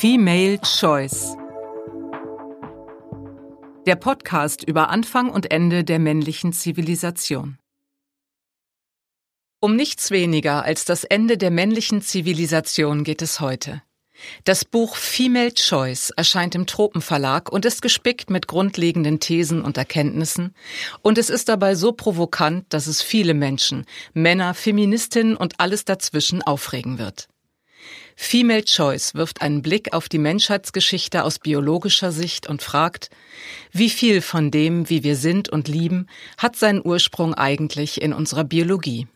Female Choice. Der Podcast über Anfang und Ende der männlichen Zivilisation. Um nichts weniger als das Ende der männlichen Zivilisation geht es heute. Das Buch Female Choice erscheint im Tropenverlag und ist gespickt mit grundlegenden Thesen und Erkenntnissen. Und es ist dabei so provokant, dass es viele Menschen, Männer, Feministinnen und alles dazwischen aufregen wird. Female Choice wirft einen Blick auf die Menschheitsgeschichte aus biologischer Sicht und fragt, wie viel von dem, wie wir sind und lieben, hat seinen Ursprung eigentlich in unserer Biologie.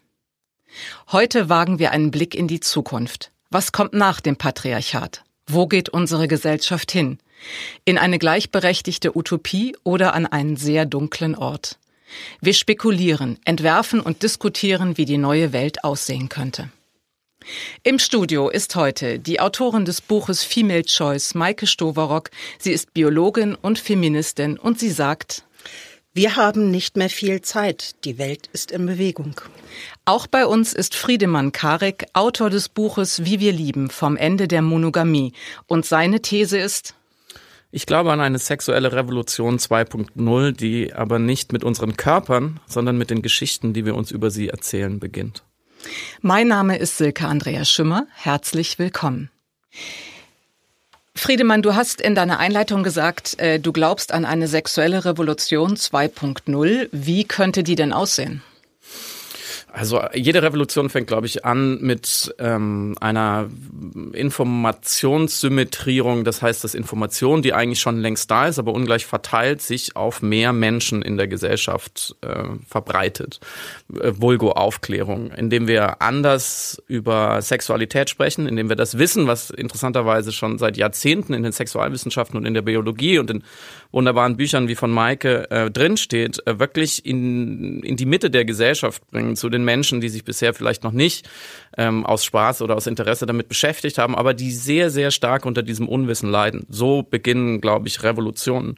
Heute wagen wir einen Blick in die Zukunft. Was kommt nach dem Patriarchat? Wo geht unsere Gesellschaft hin? In eine gleichberechtigte Utopie oder an einen sehr dunklen Ort? Wir spekulieren, entwerfen und diskutieren, wie die neue Welt aussehen könnte. Im Studio ist heute die Autorin des Buches Female Choice, Maike Stoverock. Sie ist Biologin und Feministin und sie sagt, wir haben nicht mehr viel Zeit. Die Welt ist in Bewegung. Auch bei uns ist Friedemann Karik, Autor des Buches Wie wir lieben vom Ende der Monogamie. Und seine These ist, ich glaube an eine sexuelle Revolution 2.0, die aber nicht mit unseren Körpern, sondern mit den Geschichten, die wir uns über sie erzählen, beginnt. Mein Name ist Silke Andrea Schimmer. Herzlich willkommen. Friedemann, du hast in deiner Einleitung gesagt, äh, du glaubst an eine sexuelle Revolution 2.0. Wie könnte die denn aussehen? Also jede Revolution fängt, glaube ich, an mit ähm, einer Informationssymmetrierung. Das heißt, dass Information, die eigentlich schon längst da ist, aber ungleich verteilt, sich auf mehr Menschen in der Gesellschaft äh, verbreitet. Äh, Vulgo Aufklärung, indem wir anders über Sexualität sprechen, indem wir das Wissen, was interessanterweise schon seit Jahrzehnten in den Sexualwissenschaften und in der Biologie und in wunderbaren Büchern wie von Maike äh, drinsteht, äh, wirklich in, in die Mitte der Gesellschaft bringen, zu den Menschen, die sich bisher vielleicht noch nicht ähm, aus Spaß oder aus Interesse damit beschäftigt haben, aber die sehr, sehr stark unter diesem Unwissen leiden. So beginnen, glaube ich, Revolutionen.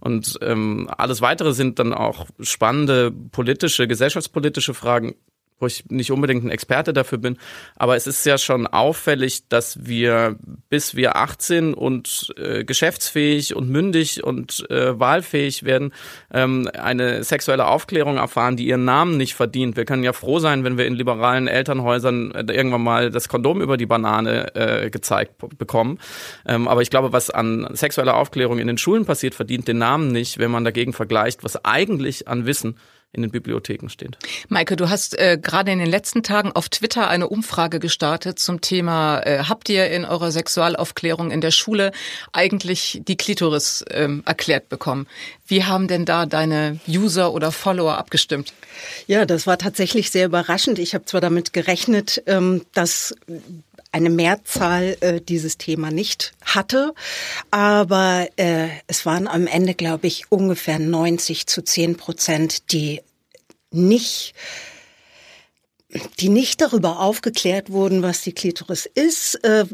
Und ähm, alles weitere sind dann auch spannende politische, gesellschaftspolitische Fragen wo ich nicht unbedingt ein Experte dafür bin, aber es ist ja schon auffällig, dass wir bis wir 18 und äh, geschäftsfähig und mündig und äh, wahlfähig werden, ähm, eine sexuelle Aufklärung erfahren, die ihren Namen nicht verdient. Wir können ja froh sein, wenn wir in liberalen Elternhäusern äh, irgendwann mal das Kondom über die Banane äh, gezeigt bekommen. Ähm, aber ich glaube, was an sexueller Aufklärung in den Schulen passiert, verdient den Namen nicht, wenn man dagegen vergleicht, was eigentlich an Wissen in den Bibliotheken steht. Maike, du hast äh, gerade in den letzten Tagen auf Twitter eine Umfrage gestartet zum Thema, äh, habt ihr in eurer Sexualaufklärung in der Schule eigentlich die Klitoris ähm, erklärt bekommen? Wie haben denn da deine User oder Follower abgestimmt? Ja, das war tatsächlich sehr überraschend. Ich habe zwar damit gerechnet, ähm, dass eine Mehrzahl äh, dieses Thema nicht hatte. Aber äh, es waren am Ende, glaube ich, ungefähr 90 zu 10 Prozent, die nicht die nicht darüber aufgeklärt wurden, was die Klitoris ist, äh,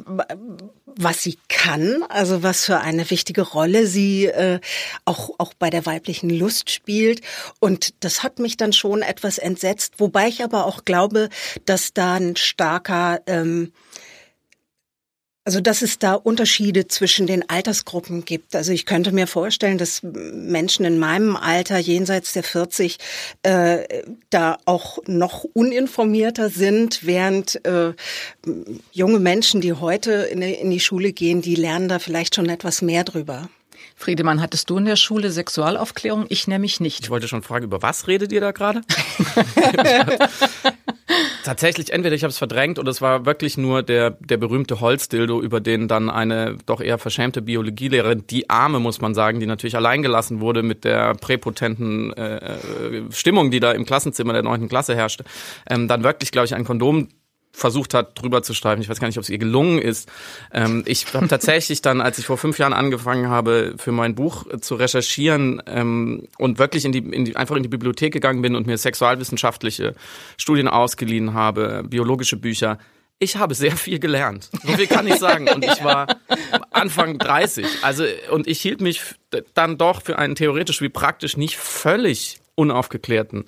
was sie kann, also was für eine wichtige Rolle sie äh, auch, auch bei der weiblichen Lust spielt. Und das hat mich dann schon etwas entsetzt, wobei ich aber auch glaube, dass da ein starker ähm, also, dass es da Unterschiede zwischen den Altersgruppen gibt. Also, ich könnte mir vorstellen, dass Menschen in meinem Alter jenseits der 40 äh, da auch noch uninformierter sind, während äh, junge Menschen, die heute in die, in die Schule gehen, die lernen da vielleicht schon etwas mehr drüber. Friedemann, hattest du in der Schule Sexualaufklärung? Ich nämlich nicht. Ich wollte schon fragen, über was redet ihr da gerade? Tatsächlich, entweder ich habe es verdrängt oder es war wirklich nur der, der berühmte Holzdildo, über den dann eine doch eher verschämte Biologielehrerin, die Arme, muss man sagen, die natürlich alleingelassen wurde mit der präpotenten äh, äh Stimmung, die da im Klassenzimmer der neunten Klasse herrschte, ähm, dann wirklich, glaube ich, ein Kondom versucht hat, drüber zu streifen. Ich weiß gar nicht, ob es ihr gelungen ist. Ähm, ich habe tatsächlich dann, als ich vor fünf Jahren angefangen habe, für mein Buch zu recherchieren ähm, und wirklich in die, in die, einfach in die Bibliothek gegangen bin und mir sexualwissenschaftliche Studien ausgeliehen habe, biologische Bücher, ich habe sehr viel gelernt. So viel kann ich sagen. Und ich war Anfang 30. Also, und ich hielt mich dann doch für einen theoretisch wie praktisch nicht völlig unaufgeklärten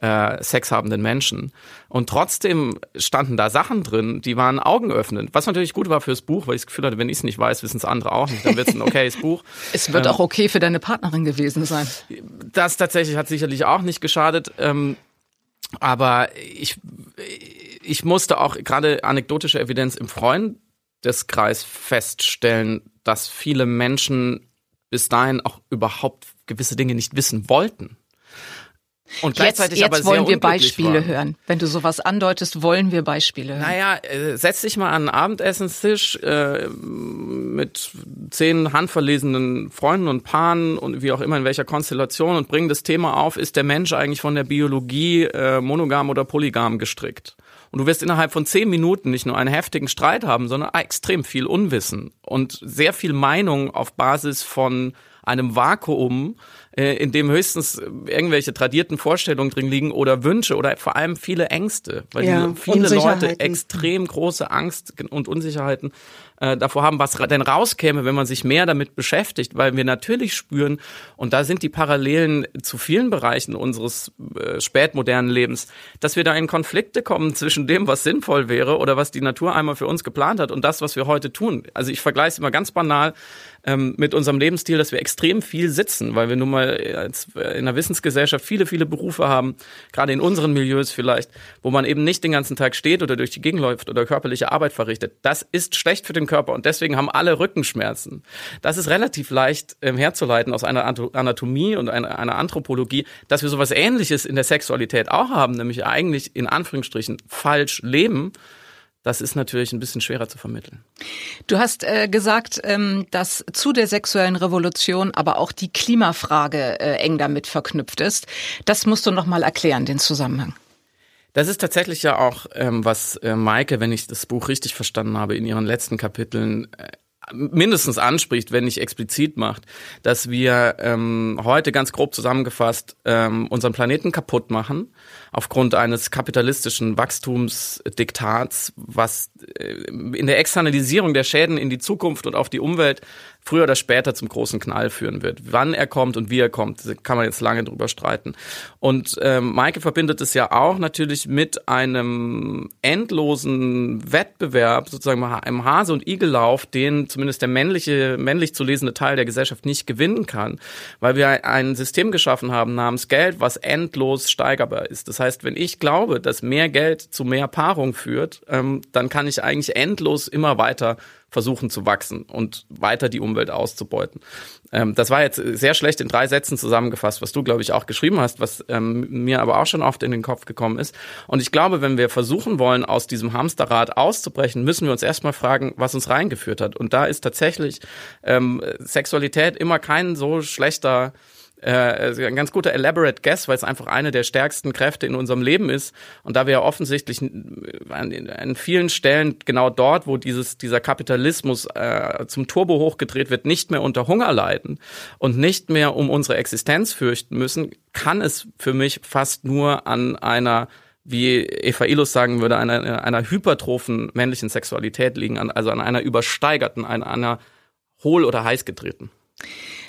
äh, sexhabenden Menschen. Und trotzdem standen da Sachen drin, die waren augenöffnend. Was natürlich gut war fürs Buch, weil ich das Gefühl hatte, wenn ich es nicht weiß, wissen es andere auch nicht. Dann wird es ein okayes Buch. Es wird ähm, auch okay für deine Partnerin gewesen sein. Das tatsächlich hat sicherlich auch nicht geschadet. Ähm, aber ich, ich musste auch gerade anekdotische Evidenz im Freundeskreis feststellen, dass viele Menschen bis dahin auch überhaupt gewisse Dinge nicht wissen wollten. Und gleichzeitig jetzt, jetzt aber wollen wir Beispiele waren. hören. Wenn du sowas andeutest, wollen wir Beispiele hören. Naja, äh, setz dich mal an einen Abendessenstisch äh, mit zehn handverlesenen Freunden und Paaren und wie auch immer in welcher Konstellation und bring das Thema auf, ist der Mensch eigentlich von der Biologie äh, monogam oder polygam gestrickt? Und du wirst innerhalb von zehn Minuten nicht nur einen heftigen Streit haben, sondern extrem viel Unwissen und sehr viel Meinung auf Basis von einem Vakuum, äh, in dem höchstens irgendwelche tradierten Vorstellungen drin liegen oder Wünsche oder vor allem viele Ängste, weil ja, viele Leute extrem große Angst und Unsicherheiten äh, davor haben, was denn rauskäme, wenn man sich mehr damit beschäftigt, weil wir natürlich spüren, und da sind die Parallelen zu vielen Bereichen unseres äh, spätmodernen Lebens, dass wir da in Konflikte kommen zwischen dem, was sinnvoll wäre oder was die Natur einmal für uns geplant hat und das, was wir heute tun. Also ich vergleiche es immer ganz banal ähm, mit unserem Lebensstil, dass wir extrem viel sitzen, weil wir nun mal äh, in der Wissensgesellschaft viele, viele Berufe haben, gerade in unseren Milieus vielleicht, wo man eben nicht den ganzen Tag steht oder durch die Gegend läuft oder körperliche Arbeit verrichtet. Das ist schlecht für den Körper und deswegen haben alle Rückenschmerzen. Das ist relativ leicht ähm, herzuleiten aus einer Anatomie und einer, einer Anthropologie, dass wir sowas ähnliches in der Sexualität auch haben, nämlich eigentlich in Anführungsstrichen falsch leben das ist natürlich ein bisschen schwerer zu vermitteln. Du hast äh, gesagt, ähm, dass zu der sexuellen Revolution aber auch die Klimafrage äh, eng damit verknüpft ist. Das musst du noch mal erklären, den Zusammenhang. Das ist tatsächlich ja auch, ähm, was äh, Maike, wenn ich das Buch richtig verstanden habe, in ihren letzten Kapiteln äh, mindestens anspricht, wenn nicht explizit macht, dass wir ähm, heute ganz grob zusammengefasst ähm, unseren Planeten kaputt machen aufgrund eines kapitalistischen Wachstumsdiktats, was äh, in der Externalisierung der Schäden in die Zukunft und auf die Umwelt früher oder später zum großen Knall führen wird. Wann er kommt und wie er kommt, kann man jetzt lange drüber streiten. Und ähm, Maike verbindet es ja auch natürlich mit einem endlosen Wettbewerb, sozusagen einem Hase- und Igellauf, den zumindest der männliche, männlich zu lesende Teil der Gesellschaft nicht gewinnen kann, weil wir ein System geschaffen haben namens Geld, was endlos steigerbar ist. Das heißt, wenn ich glaube, dass mehr Geld zu mehr Paarung führt, ähm, dann kann ich eigentlich endlos immer weiter versuchen zu wachsen und weiter die Umwelt auszubeuten. Ähm, das war jetzt sehr schlecht in drei Sätzen zusammengefasst, was du, glaube ich, auch geschrieben hast, was ähm, mir aber auch schon oft in den Kopf gekommen ist. Und ich glaube, wenn wir versuchen wollen, aus diesem Hamsterrad auszubrechen, müssen wir uns erstmal fragen, was uns reingeführt hat. Und da ist tatsächlich ähm, Sexualität immer kein so schlechter äh, ein ganz guter elaborate guess, weil es einfach eine der stärksten Kräfte in unserem Leben ist. Und da wir ja offensichtlich an, an vielen Stellen genau dort, wo dieses dieser Kapitalismus äh, zum Turbo hochgedreht wird, nicht mehr unter Hunger leiden und nicht mehr um unsere Existenz fürchten müssen, kann es für mich fast nur an einer wie Eva Ilus sagen würde, einer, einer hypertrophen männlichen Sexualität liegen, also an einer übersteigerten, an einer hohl- oder heiß getreten.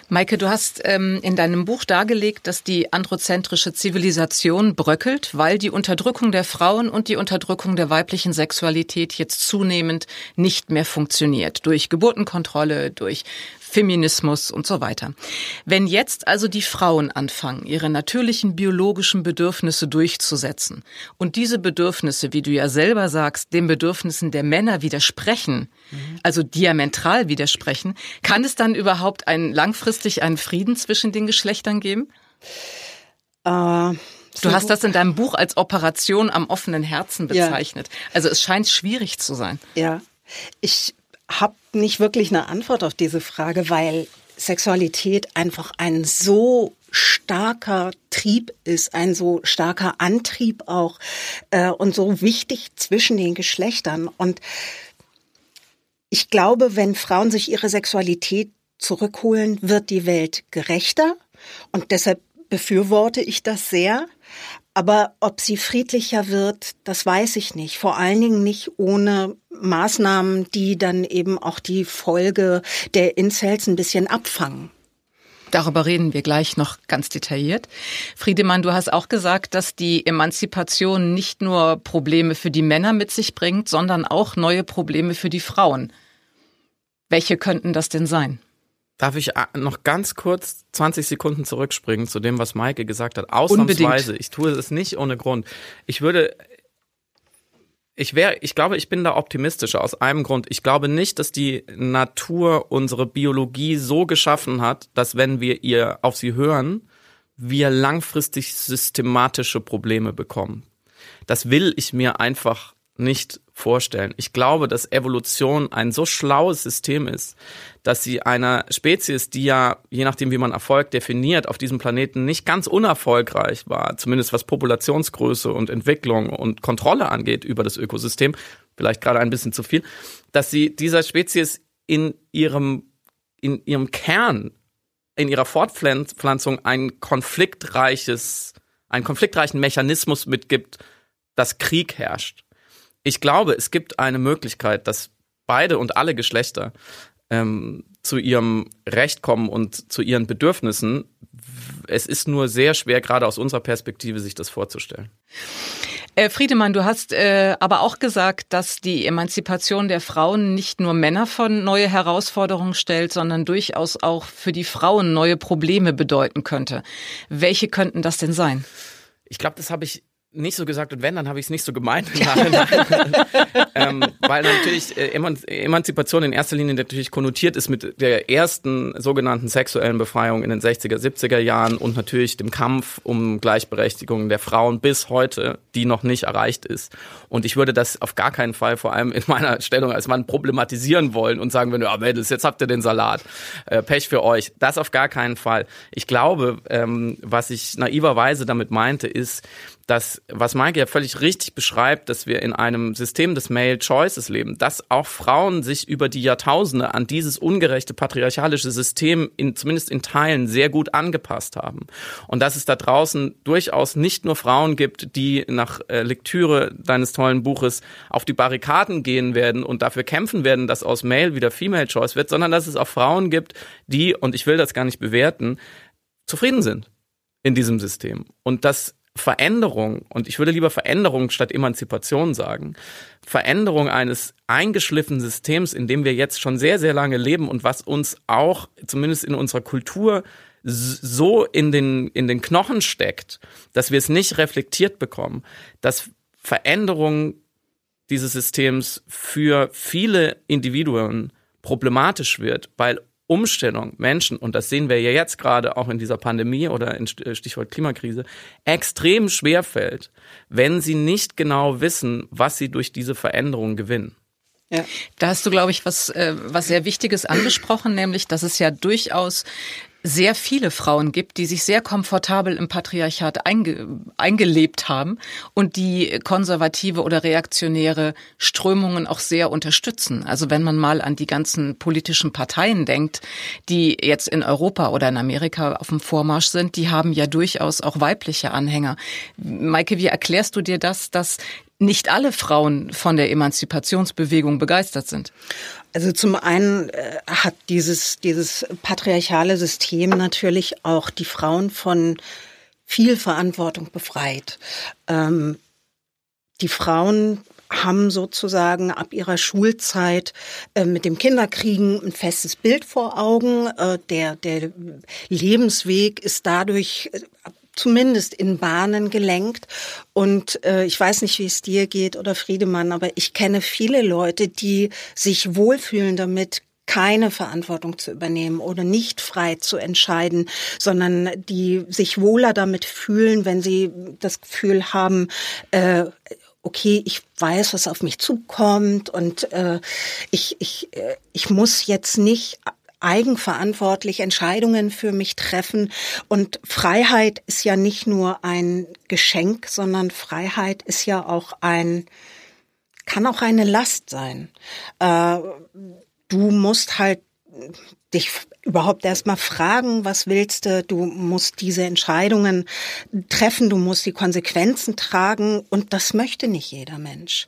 Maike, du hast ähm, in deinem Buch dargelegt, dass die androzentrische Zivilisation bröckelt, weil die Unterdrückung der Frauen und die Unterdrückung der weiblichen Sexualität jetzt zunehmend nicht mehr funktioniert. Durch Geburtenkontrolle, durch Feminismus und so weiter. Wenn jetzt also die Frauen anfangen, ihre natürlichen biologischen Bedürfnisse durchzusetzen und diese Bedürfnisse, wie du ja selber sagst, den Bedürfnissen der Männer widersprechen, also diametral widersprechen, kann es dann überhaupt einen, langfristig einen Frieden zwischen den Geschlechtern geben? Äh, Du hast das in deinem Buch als Operation am offenen Herzen bezeichnet. Ja. Also es scheint schwierig zu sein. Ja, ich habe nicht wirklich eine Antwort auf diese Frage, weil Sexualität einfach ein so starker Trieb ist, ein so starker Antrieb auch äh, und so wichtig zwischen den Geschlechtern. Und ich glaube, wenn Frauen sich ihre Sexualität zurückholen, wird die Welt gerechter. Und deshalb befürworte ich das sehr. Aber ob sie friedlicher wird, das weiß ich nicht. Vor allen Dingen nicht ohne Maßnahmen, die dann eben auch die Folge der Incels ein bisschen abfangen. Darüber reden wir gleich noch ganz detailliert. Friedemann, du hast auch gesagt, dass die Emanzipation nicht nur Probleme für die Männer mit sich bringt, sondern auch neue Probleme für die Frauen. Welche könnten das denn sein? Darf ich äh, noch ganz kurz 20 Sekunden zurückspringen zu dem, was Maike gesagt hat? Ausnahmsweise. Unbedingt. Ich tue es nicht ohne Grund. Ich würde ich wäre, ich glaube, ich bin da optimistischer aus einem Grund. Ich glaube nicht, dass die Natur unsere Biologie so geschaffen hat, dass wenn wir ihr auf sie hören, wir langfristig systematische Probleme bekommen. Das will ich mir einfach nicht vorstellen. Ich glaube, dass Evolution ein so schlaues System ist, dass sie einer Spezies, die ja, je nachdem wie man Erfolg definiert, auf diesem Planeten nicht ganz unerfolgreich war, zumindest was Populationsgröße und Entwicklung und Kontrolle angeht über das Ökosystem, vielleicht gerade ein bisschen zu viel, dass sie dieser Spezies in ihrem, in ihrem Kern, in ihrer Fortpflanzung ein konfliktreiches, einen konfliktreichen Mechanismus mitgibt, dass Krieg herrscht ich glaube, es gibt eine Möglichkeit, dass beide und alle Geschlechter ähm, zu ihrem Recht kommen und zu ihren Bedürfnissen. Es ist nur sehr schwer, gerade aus unserer Perspektive, sich das vorzustellen. Äh, Friedemann, du hast äh, aber auch gesagt, dass die Emanzipation der Frauen nicht nur Männer von neue Herausforderungen stellt, sondern durchaus auch für die Frauen neue Probleme bedeuten könnte. Welche könnten das denn sein? Ich glaube, das habe ich nicht so gesagt und wenn, dann habe ich es nicht so gemeint. ähm, weil natürlich äh, Emanzipation in erster Linie natürlich konnotiert ist mit der ersten sogenannten sexuellen Befreiung in den 60er, 70er Jahren und natürlich dem Kampf um Gleichberechtigung der Frauen bis heute, die noch nicht erreicht ist. Und ich würde das auf gar keinen Fall, vor allem in meiner Stellung als Mann, problematisieren wollen und sagen, wenn ja, Mädels, jetzt habt ihr den Salat. Äh, Pech für euch. Das auf gar keinen Fall. Ich glaube, ähm, was ich naiverweise damit meinte, ist, dass, was Maike ja völlig richtig beschreibt, dass wir in einem System des Male Choices leben, dass auch Frauen sich über die Jahrtausende an dieses ungerechte patriarchalische System in, zumindest in Teilen sehr gut angepasst haben. Und dass es da draußen durchaus nicht nur Frauen gibt, die nach äh, Lektüre deines tollen Buches auf die Barrikaden gehen werden und dafür kämpfen werden, dass aus Male wieder Female Choice wird, sondern dass es auch Frauen gibt, die, und ich will das gar nicht bewerten, zufrieden sind in diesem System. Und dass Veränderung, und ich würde lieber Veränderung statt Emanzipation sagen, Veränderung eines eingeschliffenen Systems, in dem wir jetzt schon sehr, sehr lange leben und was uns auch zumindest in unserer Kultur so in den, in den Knochen steckt, dass wir es nicht reflektiert bekommen, dass Veränderung dieses Systems für viele Individuen problematisch wird, weil Umstellung Menschen, und das sehen wir ja jetzt gerade auch in dieser Pandemie oder in äh, Stichwort Klimakrise, extrem schwer fällt, wenn sie nicht genau wissen, was sie durch diese Veränderung gewinnen. Ja. Da hast du, glaube ich, was, äh, was sehr Wichtiges angesprochen, nämlich, dass es ja durchaus sehr viele Frauen gibt, die sich sehr komfortabel im Patriarchat einge eingelebt haben und die konservative oder reaktionäre Strömungen auch sehr unterstützen. Also wenn man mal an die ganzen politischen Parteien denkt, die jetzt in Europa oder in Amerika auf dem Vormarsch sind, die haben ja durchaus auch weibliche Anhänger. Maike, wie erklärst du dir das, dass nicht alle Frauen von der Emanzipationsbewegung begeistert sind? Also zum einen äh, hat dieses, dieses patriarchale System natürlich auch die Frauen von viel Verantwortung befreit. Ähm, die Frauen haben sozusagen ab ihrer Schulzeit äh, mit dem Kinderkriegen ein festes Bild vor Augen. Äh, der, der Lebensweg ist dadurch äh, zumindest in Bahnen gelenkt. Und äh, ich weiß nicht, wie es dir geht oder Friedemann, aber ich kenne viele Leute, die sich wohlfühlen damit, keine Verantwortung zu übernehmen oder nicht frei zu entscheiden, sondern die sich wohler damit fühlen, wenn sie das Gefühl haben, äh, okay, ich weiß, was auf mich zukommt und äh, ich, ich, äh, ich muss jetzt nicht eigenverantwortlich Entscheidungen für mich treffen. Und Freiheit ist ja nicht nur ein Geschenk, sondern Freiheit ist ja auch ein, kann auch eine Last sein. Äh, du musst halt dich überhaupt erstmal fragen, was willst du? Du musst diese Entscheidungen treffen, du musst die Konsequenzen tragen und das möchte nicht jeder Mensch.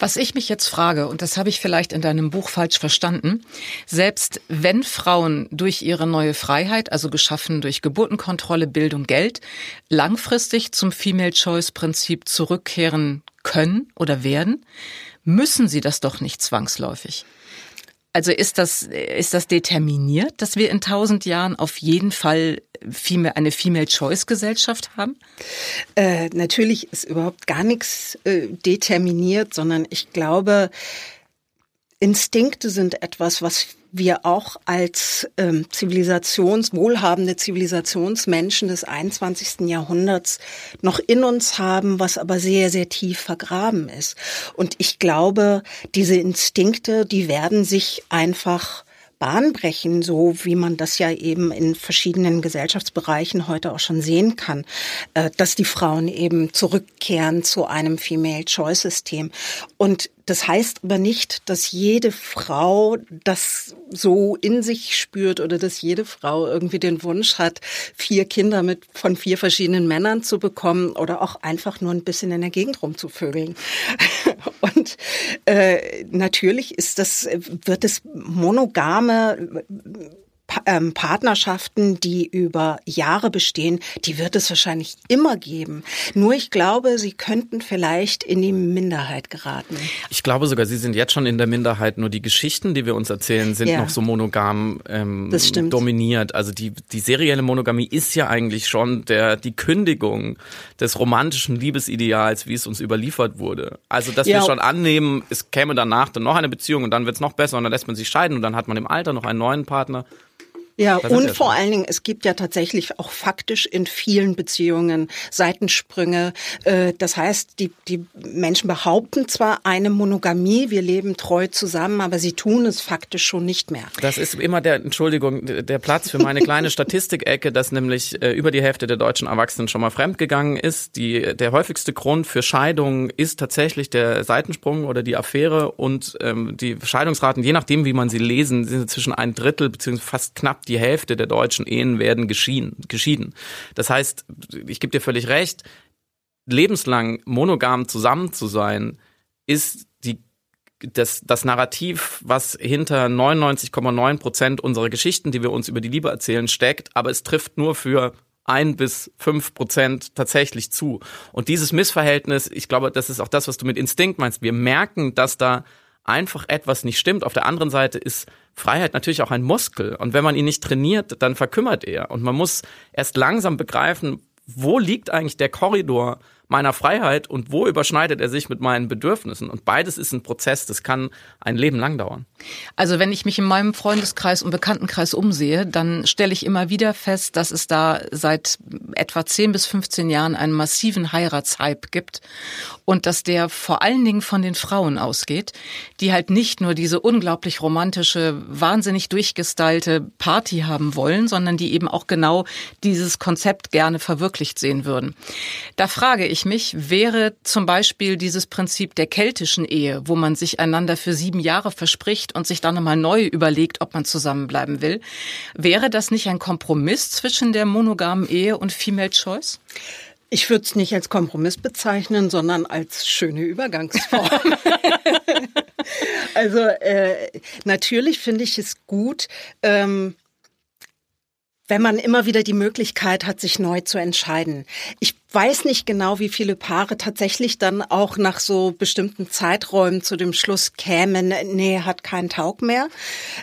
Was ich mich jetzt frage, und das habe ich vielleicht in deinem Buch falsch verstanden, selbst wenn Frauen durch ihre neue Freiheit, also geschaffen durch Geburtenkontrolle, Bildung, Geld, langfristig zum Female Choice Prinzip zurückkehren können oder werden, müssen sie das doch nicht zwangsläufig. Also ist das, ist das determiniert, dass wir in tausend Jahren auf jeden Fall eine Female Choice Gesellschaft haben? Äh, natürlich ist überhaupt gar nichts äh, determiniert, sondern ich glaube, Instinkte sind etwas, was wir auch als ähm, Zivilisations, wohlhabende Zivilisationsmenschen des 21. Jahrhunderts noch in uns haben, was aber sehr, sehr tief vergraben ist. Und ich glaube, diese Instinkte, die werden sich einfach Bahn brechen, so wie man das ja eben in verschiedenen Gesellschaftsbereichen heute auch schon sehen kann, äh, dass die Frauen eben zurückkehren zu einem Female-Choice-System. Und das heißt aber nicht, dass jede Frau das so in sich spürt oder dass jede Frau irgendwie den Wunsch hat, vier Kinder mit von vier verschiedenen Männern zu bekommen oder auch einfach nur ein bisschen in der Gegend rumzuvögeln. Und äh, natürlich ist das, wird es monogame ähm, Partnerschaften, die über Jahre bestehen, die wird es wahrscheinlich immer geben. Nur ich glaube, sie könnten vielleicht in die Minderheit geraten. Ich glaube sogar, sie sind jetzt schon in der Minderheit. Nur die Geschichten, die wir uns erzählen, sind ja. noch so monogam ähm, dominiert. Also die, die serielle Monogamie ist ja eigentlich schon der, die Kündigung des romantischen Liebesideals, wie es uns überliefert wurde. Also, dass ja. wir schon annehmen, es käme danach dann noch eine Beziehung und dann wird es noch besser und dann lässt man sich scheiden und dann hat man im Alter noch einen neuen Partner. Ja, und vor allen Dingen, es gibt ja tatsächlich auch faktisch in vielen Beziehungen Seitensprünge. Äh, das heißt, die, die Menschen behaupten zwar eine Monogamie, wir leben treu zusammen, aber sie tun es faktisch schon nicht mehr. Das ist immer der, Entschuldigung, der Platz für meine kleine Statistikecke, dass nämlich äh, über die Hälfte der deutschen Erwachsenen schon mal fremdgegangen ist. Die, der häufigste Grund für Scheidungen ist tatsächlich der Seitensprung oder die Affäre und ähm, die Scheidungsraten, je nachdem, wie man sie lesen, sind zwischen ein Drittel beziehungsweise fast knapp die Hälfte der deutschen Ehen werden geschieden. Das heißt, ich gebe dir völlig recht, lebenslang monogam zusammen zu sein, ist die das, das Narrativ, was hinter 99,9 Prozent unserer Geschichten, die wir uns über die Liebe erzählen, steckt, aber es trifft nur für ein bis fünf Prozent tatsächlich zu. Und dieses Missverhältnis, ich glaube, das ist auch das, was du mit Instinkt meinst. Wir merken, dass da einfach etwas nicht stimmt. Auf der anderen Seite ist Freiheit natürlich auch ein Muskel. Und wenn man ihn nicht trainiert, dann verkümmert er. Und man muss erst langsam begreifen, wo liegt eigentlich der Korridor meiner Freiheit und wo überschneidet er sich mit meinen Bedürfnissen? Und beides ist ein Prozess, das kann ein Leben lang dauern. Also wenn ich mich in meinem Freundeskreis und Bekanntenkreis umsehe, dann stelle ich immer wieder fest, dass es da seit etwa 10 bis 15 Jahren einen massiven Heiratshype gibt und dass der vor allen Dingen von den Frauen ausgeht, die halt nicht nur diese unglaublich romantische, wahnsinnig durchgestylte Party haben wollen, sondern die eben auch genau dieses Konzept gerne verwirklicht sehen würden. Da frage ich mich, wäre zum Beispiel dieses Prinzip der keltischen Ehe, wo man sich einander für sieben Jahre verspricht und sich dann nochmal neu überlegt, ob man zusammenbleiben will, wäre das nicht ein Kompromiss zwischen der monogamen Ehe und Female Choice? Ich würde es nicht als Kompromiss bezeichnen, sondern als schöne Übergangsform. also äh, natürlich finde ich es gut, ähm, wenn man immer wieder die Möglichkeit hat, sich neu zu entscheiden. Ich weiß nicht genau, wie viele Paare tatsächlich dann auch nach so bestimmten Zeiträumen zu dem Schluss kämen, nee, hat keinen Taug mehr.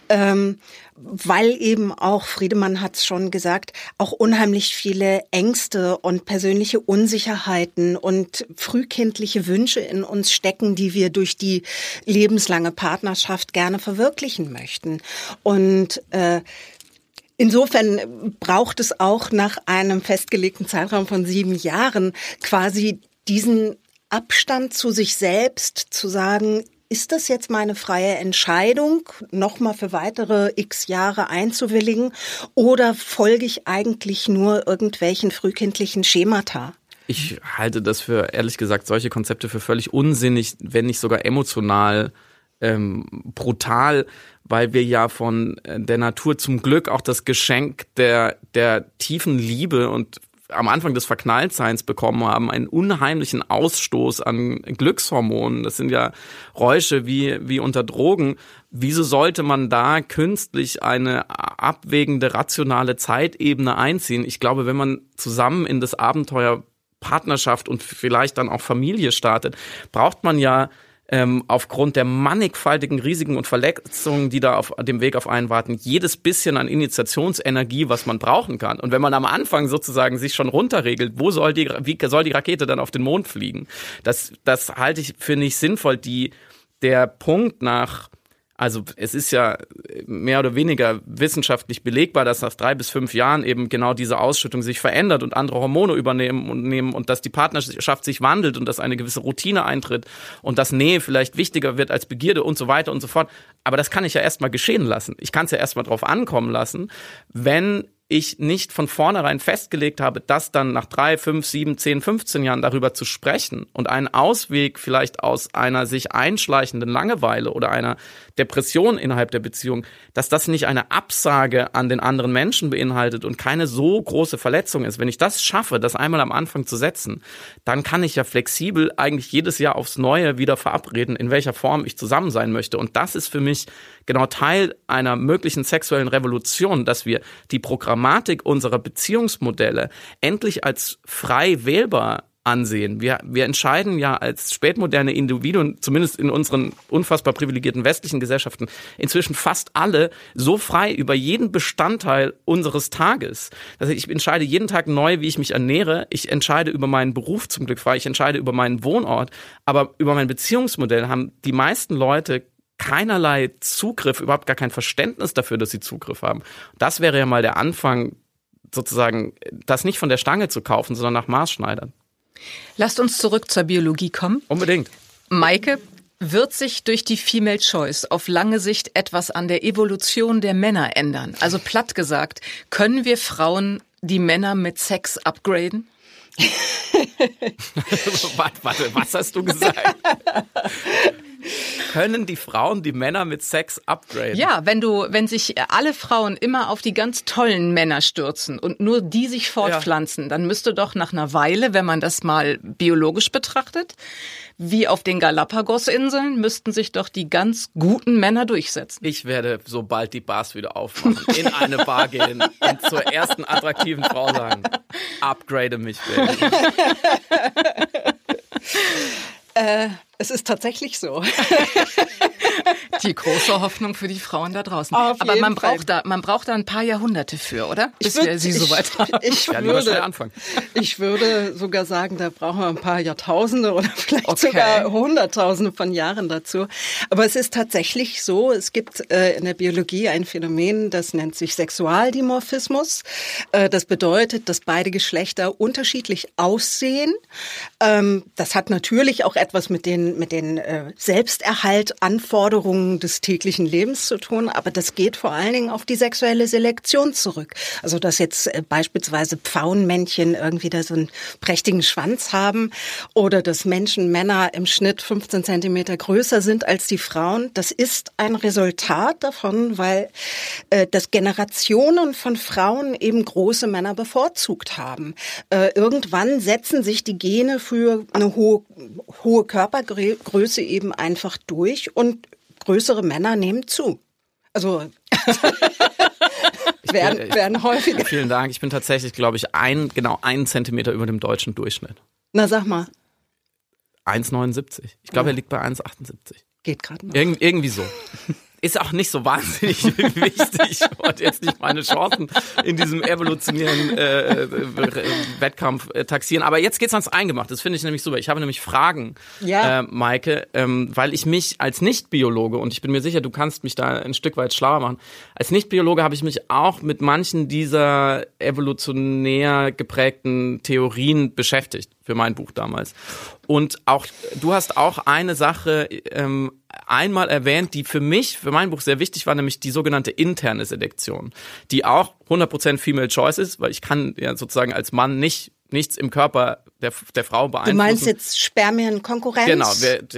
Ähm, weil eben auch, Friedemann hat es schon gesagt, auch unheimlich viele Ängste und persönliche Unsicherheiten und frühkindliche Wünsche in uns stecken, die wir durch die lebenslange Partnerschaft gerne verwirklichen möchten. Und äh, Insofern braucht es auch nach einem festgelegten Zeitraum von sieben Jahren quasi diesen Abstand zu sich selbst, zu sagen, ist das jetzt meine freie Entscheidung, nochmal für weitere x Jahre einzuwilligen oder folge ich eigentlich nur irgendwelchen frühkindlichen Schemata? Ich halte das für, ehrlich gesagt, solche Konzepte für völlig unsinnig, wenn nicht sogar emotional ähm, brutal, weil wir ja von äh, der Natur zum Glück auch das Geschenk der, der tiefen Liebe und am Anfang des Verknalltseins bekommen haben, einen unheimlichen Ausstoß an Glückshormonen. Das sind ja Räusche wie, wie unter Drogen. Wieso sollte man da künstlich eine abwägende, rationale Zeitebene einziehen? Ich glaube, wenn man zusammen in das Abenteuer Partnerschaft und vielleicht dann auch Familie startet, braucht man ja ähm, aufgrund der mannigfaltigen Risiken und Verletzungen, die da auf dem Weg auf einen warten, jedes bisschen an Initiationsenergie, was man brauchen kann. Und wenn man am Anfang sozusagen sich schon runterregelt, wo soll die, wie soll die Rakete dann auf den Mond fliegen? Das, das halte ich für nicht sinnvoll. Die, der Punkt nach also es ist ja mehr oder weniger wissenschaftlich belegbar, dass nach drei bis fünf Jahren eben genau diese Ausschüttung sich verändert und andere Hormone übernehmen und nehmen und dass die Partnerschaft sich wandelt und dass eine gewisse Routine eintritt und dass Nähe vielleicht wichtiger wird als Begierde und so weiter und so fort. Aber das kann ich ja erstmal geschehen lassen. Ich kann es ja erstmal drauf ankommen lassen, wenn ich nicht von vornherein festgelegt habe, dass dann nach drei, fünf, sieben, zehn, 15 Jahren darüber zu sprechen und einen Ausweg vielleicht aus einer sich einschleichenden Langeweile oder einer Depression innerhalb der Beziehung, dass das nicht eine Absage an den anderen Menschen beinhaltet und keine so große Verletzung ist. Wenn ich das schaffe, das einmal am Anfang zu setzen, dann kann ich ja flexibel eigentlich jedes Jahr aufs Neue wieder verabreden, in welcher Form ich zusammen sein möchte. Und das ist für mich genau Teil einer möglichen sexuellen Revolution, dass wir die Programme Programmatik unserer Beziehungsmodelle endlich als frei wählbar ansehen. Wir, wir entscheiden ja als spätmoderne Individuen, zumindest in unseren unfassbar privilegierten westlichen Gesellschaften, inzwischen fast alle so frei über jeden Bestandteil unseres Tages. Also ich entscheide jeden Tag neu, wie ich mich ernähre. Ich entscheide über meinen Beruf zum Glück frei. Ich entscheide über meinen Wohnort. Aber über mein Beziehungsmodell haben die meisten Leute keinerlei Zugriff, überhaupt gar kein Verständnis dafür, dass sie Zugriff haben. Das wäre ja mal der Anfang, sozusagen, das nicht von der Stange zu kaufen, sondern nach Maßschneidern. Lasst uns zurück zur Biologie kommen. Unbedingt. Maike, wird sich durch die Female Choice auf lange Sicht etwas an der Evolution der Männer ändern? Also platt gesagt, können wir Frauen die Männer mit Sex upgraden? warte, warte, was hast du gesagt? Können die Frauen die Männer mit Sex upgraden? Ja, wenn du, wenn sich alle Frauen immer auf die ganz tollen Männer stürzen und nur die sich fortpflanzen, ja. dann müsste doch nach einer Weile, wenn man das mal biologisch betrachtet, wie auf den Galapagos-Inseln, müssten sich doch die ganz guten Männer durchsetzen. Ich werde, sobald die Bars wieder aufmachen, in eine Bar gehen und zur ersten attraktiven Frau sagen, upgrade mich bitte. äh, es ist tatsächlich so. Die große Hoffnung für die Frauen da draußen. Auf Aber man braucht da, man braucht da ein paar Jahrhunderte für, oder? Bis würd, wir sie so weit haben. Ich, ja, würde, anfangen. ich würde sogar sagen, da brauchen wir ein paar Jahrtausende oder vielleicht okay. sogar Hunderttausende von Jahren dazu. Aber es ist tatsächlich so, es gibt äh, in der Biologie ein Phänomen, das nennt sich Sexualdimorphismus. Äh, das bedeutet, dass beide Geschlechter unterschiedlich aussehen. Ähm, das hat natürlich auch etwas mit den mit den äh, Selbsterhaltanforderungen des täglichen Lebens zu tun, aber das geht vor allen Dingen auf die sexuelle Selektion zurück. Also dass jetzt äh, beispielsweise Pfauenmännchen irgendwie da so einen prächtigen Schwanz haben oder dass Menschen, Männer im Schnitt 15 Zentimeter größer sind als die Frauen, das ist ein Resultat davon, weil äh, das Generationen von Frauen eben große Männer bevorzugt haben. Äh, irgendwann setzen sich die Gene für eine hohe, hohe Körpergröße Größe eben einfach durch und größere Männer nehmen zu. Also werden, werden häufiger. Vielen Dank. Ich bin tatsächlich, glaube ich, ein, genau einen Zentimeter über dem deutschen Durchschnitt. Na, sag mal. 1,79. Ich glaube, ja. er liegt bei 1,78. Geht gerade noch. Irg irgendwie so ist auch nicht so wahnsinnig wichtig. Ich wollte jetzt nicht meine Chancen in diesem evolutionären äh, äh, Wettkampf äh, taxieren. Aber jetzt geht's ans Eingemacht. Das finde ich nämlich super. Ich habe nämlich Fragen, ja. äh, Maike, ähm, weil ich mich als Nicht-Biologe, und ich bin mir sicher, du kannst mich da ein Stück weit schlauer machen, als Nicht-Biologe habe ich mich auch mit manchen dieser evolutionär geprägten Theorien beschäftigt für mein Buch damals. Und auch du hast auch eine Sache ähm, einmal erwähnt, die für mich, für mein Buch sehr wichtig war, nämlich die sogenannte interne Selektion, die auch 100% Female Choice ist, weil ich kann ja sozusagen als Mann nicht nichts im Körper der, der Frau beeinflussen. Du meinst jetzt Spermienkonkurrenz? Genau,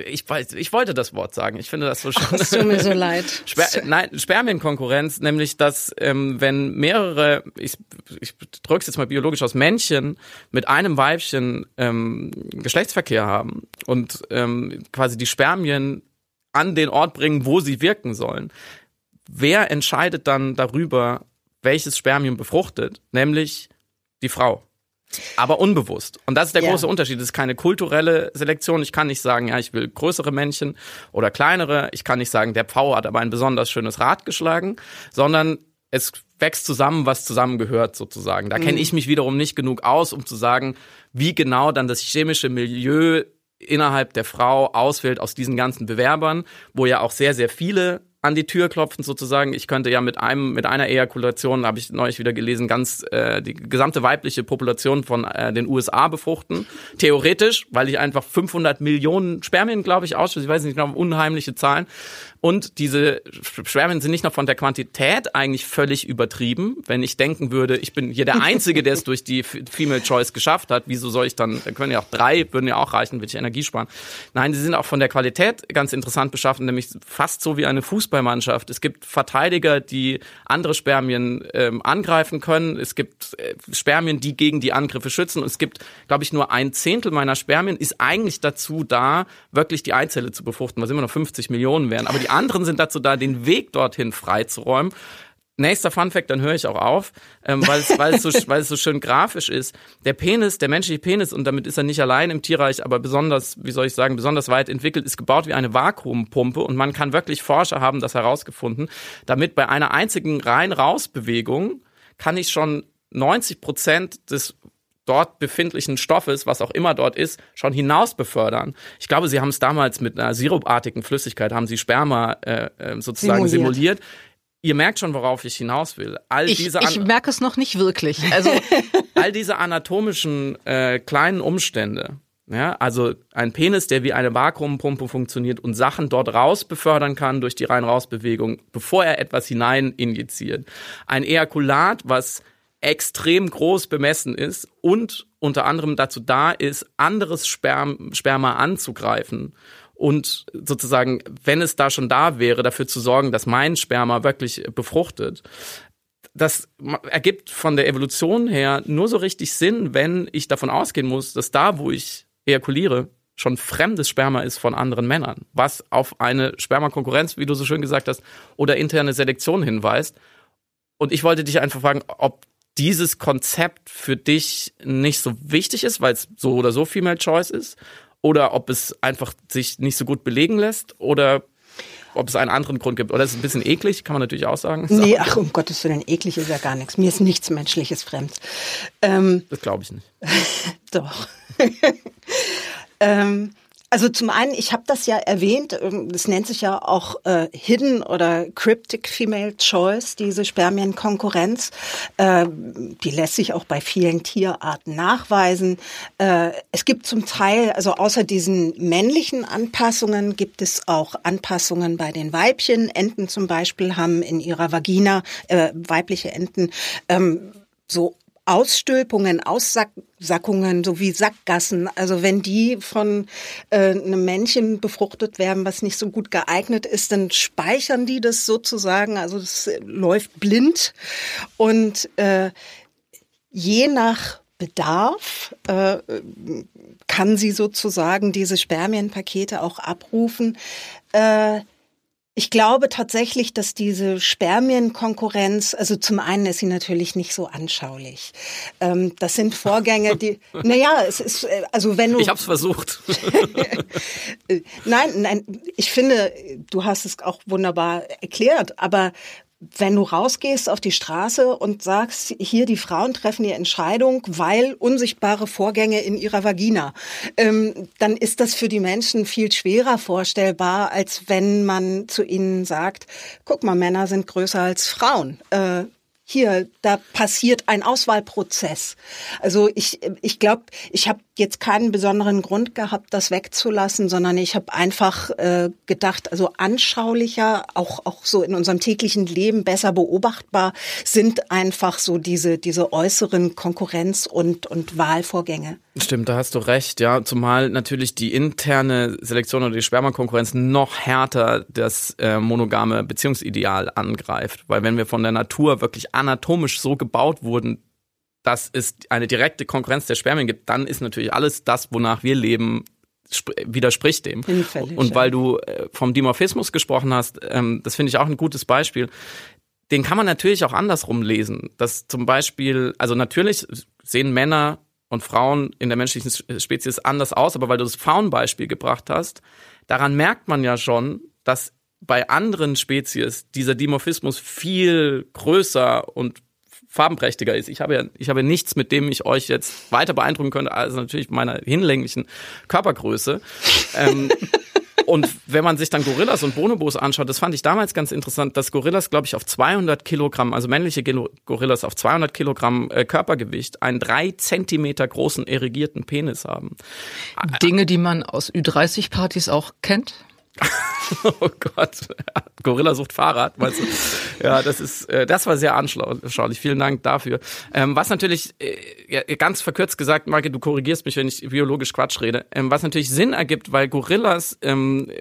ich, ich wollte das Wort sagen. Ich finde das so schön. Es tut mir so leid. Sper nein, Spermienkonkurrenz, nämlich dass ähm, wenn mehrere, ich, ich drücke es jetzt mal biologisch aus, Männchen mit einem Weibchen ähm, Geschlechtsverkehr haben und ähm, quasi die Spermien an den Ort bringen, wo sie wirken sollen. Wer entscheidet dann darüber, welches Spermium befruchtet? Nämlich die Frau. Aber unbewusst. Und das ist der ja. große Unterschied. Es ist keine kulturelle Selektion. Ich kann nicht sagen, ja, ich will größere Männchen oder kleinere. Ich kann nicht sagen, der Pfau hat aber ein besonders schönes Rad geschlagen, sondern es wächst zusammen, was zusammengehört sozusagen. Da mhm. kenne ich mich wiederum nicht genug aus, um zu sagen, wie genau dann das chemische Milieu innerhalb der Frau auswählt aus diesen ganzen Bewerbern, wo ja auch sehr, sehr viele an die Tür klopfen sozusagen. Ich könnte ja mit einem mit einer Ejakulation, habe ich neulich wieder gelesen, ganz äh, die gesamte weibliche Population von äh, den USA befruchten. Theoretisch, weil ich einfach 500 Millionen Spermien, glaube ich, ausschließe. Ich weiß nicht genau, unheimliche Zahlen. Und diese Spermien sind nicht nur von der Quantität eigentlich völlig übertrieben. Wenn ich denken würde, ich bin hier der Einzige, der es durch die Female Choice geschafft hat, wieso soll ich dann, können ja auch drei, würden ja auch reichen, würde ich Energie sparen. Nein, sie sind auch von der Qualität ganz interessant beschaffen, nämlich fast so wie eine Fußballmannschaft. Es gibt Verteidiger, die andere Spermien ähm, angreifen können. Es gibt äh, Spermien, die gegen die Angriffe schützen. Und es gibt, glaube ich, nur ein Zehntel meiner Spermien ist eigentlich dazu da, wirklich die Eizelle zu befruchten, was immer noch 50 Millionen wären. Aber die anderen sind dazu da, den Weg dorthin freizuräumen. Nächster Funfact, dann höre ich auch auf, ähm, weil, es, weil, es so, weil es so schön grafisch ist. Der Penis, der menschliche Penis, und damit ist er nicht allein im Tierreich, aber besonders, wie soll ich sagen, besonders weit entwickelt, ist gebaut wie eine Vakuumpumpe und man kann wirklich Forscher haben das herausgefunden, damit bei einer einzigen Rein-Raus-Bewegung kann ich schon 90 Prozent des dort befindlichen Stoffes, was auch immer dort ist, schon hinaus befördern. Ich glaube, sie haben es damals mit einer sirupartigen Flüssigkeit, haben sie Sperma äh, äh sozusagen simuliert. simuliert. Ihr merkt schon, worauf ich hinaus will. All ich, diese ich merke es noch nicht wirklich. Also all diese anatomischen äh, kleinen Umstände, ja, also ein Penis, der wie eine Vakuumpumpe funktioniert und Sachen dort raus befördern kann durch die Rein-Raus-Bewegung, bevor er etwas hinein injiziert. Ein Ejakulat, was extrem groß bemessen ist und unter anderem dazu da ist, anderes Sperm Sperma anzugreifen und sozusagen, wenn es da schon da wäre, dafür zu sorgen, dass mein Sperma wirklich befruchtet. Das ergibt von der Evolution her nur so richtig Sinn, wenn ich davon ausgehen muss, dass da, wo ich ejakuliere, schon fremdes Sperma ist von anderen Männern, was auf eine Spermakonkurrenz, wie du so schön gesagt hast, oder interne Selektion hinweist. Und ich wollte dich einfach fragen, ob dieses Konzept für dich nicht so wichtig ist, weil es so oder so Female Choice ist, oder ob es einfach sich nicht so gut belegen lässt, oder ob es einen anderen Grund gibt. Oder ist es ein bisschen eklig, kann man natürlich auch sagen. Nee, ach um Gottes Willen, eklig ist ja gar nichts. Mir ist nichts Menschliches fremd. Ähm, das glaube ich nicht. doch. ähm, also zum einen, ich habe das ja erwähnt, ähm, das nennt sich ja auch äh, Hidden oder Cryptic Female Choice, diese Spermienkonkurrenz. Äh, die lässt sich auch bei vielen Tierarten nachweisen. Äh, es gibt zum Teil, also außer diesen männlichen Anpassungen, gibt es auch Anpassungen bei den Weibchen. Enten zum Beispiel haben in ihrer Vagina, äh, weibliche Enten, ähm, so Ausstülpungen, Aussackungen sowie Sackgassen, also wenn die von äh, einem Männchen befruchtet werden, was nicht so gut geeignet ist, dann speichern die das sozusagen, also es läuft blind. Und äh, je nach Bedarf äh, kann sie sozusagen diese Spermienpakete auch abrufen. Äh, ich glaube tatsächlich, dass diese Spermienkonkurrenz, also zum einen ist sie natürlich nicht so anschaulich. Ähm, das sind Vorgänge, die, naja, es ist, äh, also wenn du. Ich habe es versucht. nein, nein, ich finde, du hast es auch wunderbar erklärt, aber wenn du rausgehst auf die Straße und sagst, hier die Frauen treffen die Entscheidung, weil unsichtbare Vorgänge in ihrer Vagina, ähm, dann ist das für die Menschen viel schwerer vorstellbar, als wenn man zu ihnen sagt, guck mal, Männer sind größer als Frauen. Äh, hier, da passiert ein Auswahlprozess. Also ich, ich glaube, ich habe jetzt keinen besonderen Grund gehabt, das wegzulassen, sondern ich habe einfach äh, gedacht, also anschaulicher, auch auch so in unserem täglichen Leben besser beobachtbar sind einfach so diese diese äußeren Konkurrenz und und Wahlvorgänge. Stimmt, da hast du recht, ja. Zumal natürlich die interne Selektion oder die Spermakonkurrenz noch härter das äh, monogame Beziehungsideal angreift. Weil wenn wir von der Natur wirklich anatomisch so gebaut wurden, dass es eine direkte Konkurrenz der Spermien gibt, dann ist natürlich alles das, wonach wir leben, widerspricht dem. Hinfällig, und weil du äh, vom Dimorphismus gesprochen hast, ähm, das finde ich auch ein gutes Beispiel. Den kann man natürlich auch andersrum lesen. Dass zum Beispiel, also natürlich sehen Männer und Frauen in der menschlichen Spezies anders aus, aber weil du das Frauenbeispiel gebracht hast, daran merkt man ja schon, dass bei anderen Spezies dieser Dimorphismus viel größer und farbenprächtiger ist. Ich habe ja, ich habe nichts, mit dem ich euch jetzt weiter beeindrucken könnte, als natürlich meiner hinlänglichen Körpergröße. ähm, und wenn man sich dann Gorillas und Bonobos anschaut, das fand ich damals ganz interessant, dass Gorillas, glaube ich, auf 200 Kilogramm, also männliche Gorillas auf 200 Kilogramm äh, Körpergewicht, einen drei Zentimeter großen erigierten Penis haben. Dinge, die man aus Ü30-Partys auch kennt? oh Gott, Gorilla sucht Fahrrad, meinst du? Ja, das ist, äh, das war sehr anschaulich. Vielen Dank dafür. Ähm, was natürlich, äh, ganz verkürzt gesagt, Marke, du korrigierst mich, wenn ich biologisch Quatsch rede, ähm, was natürlich Sinn ergibt, weil Gorillas ähm,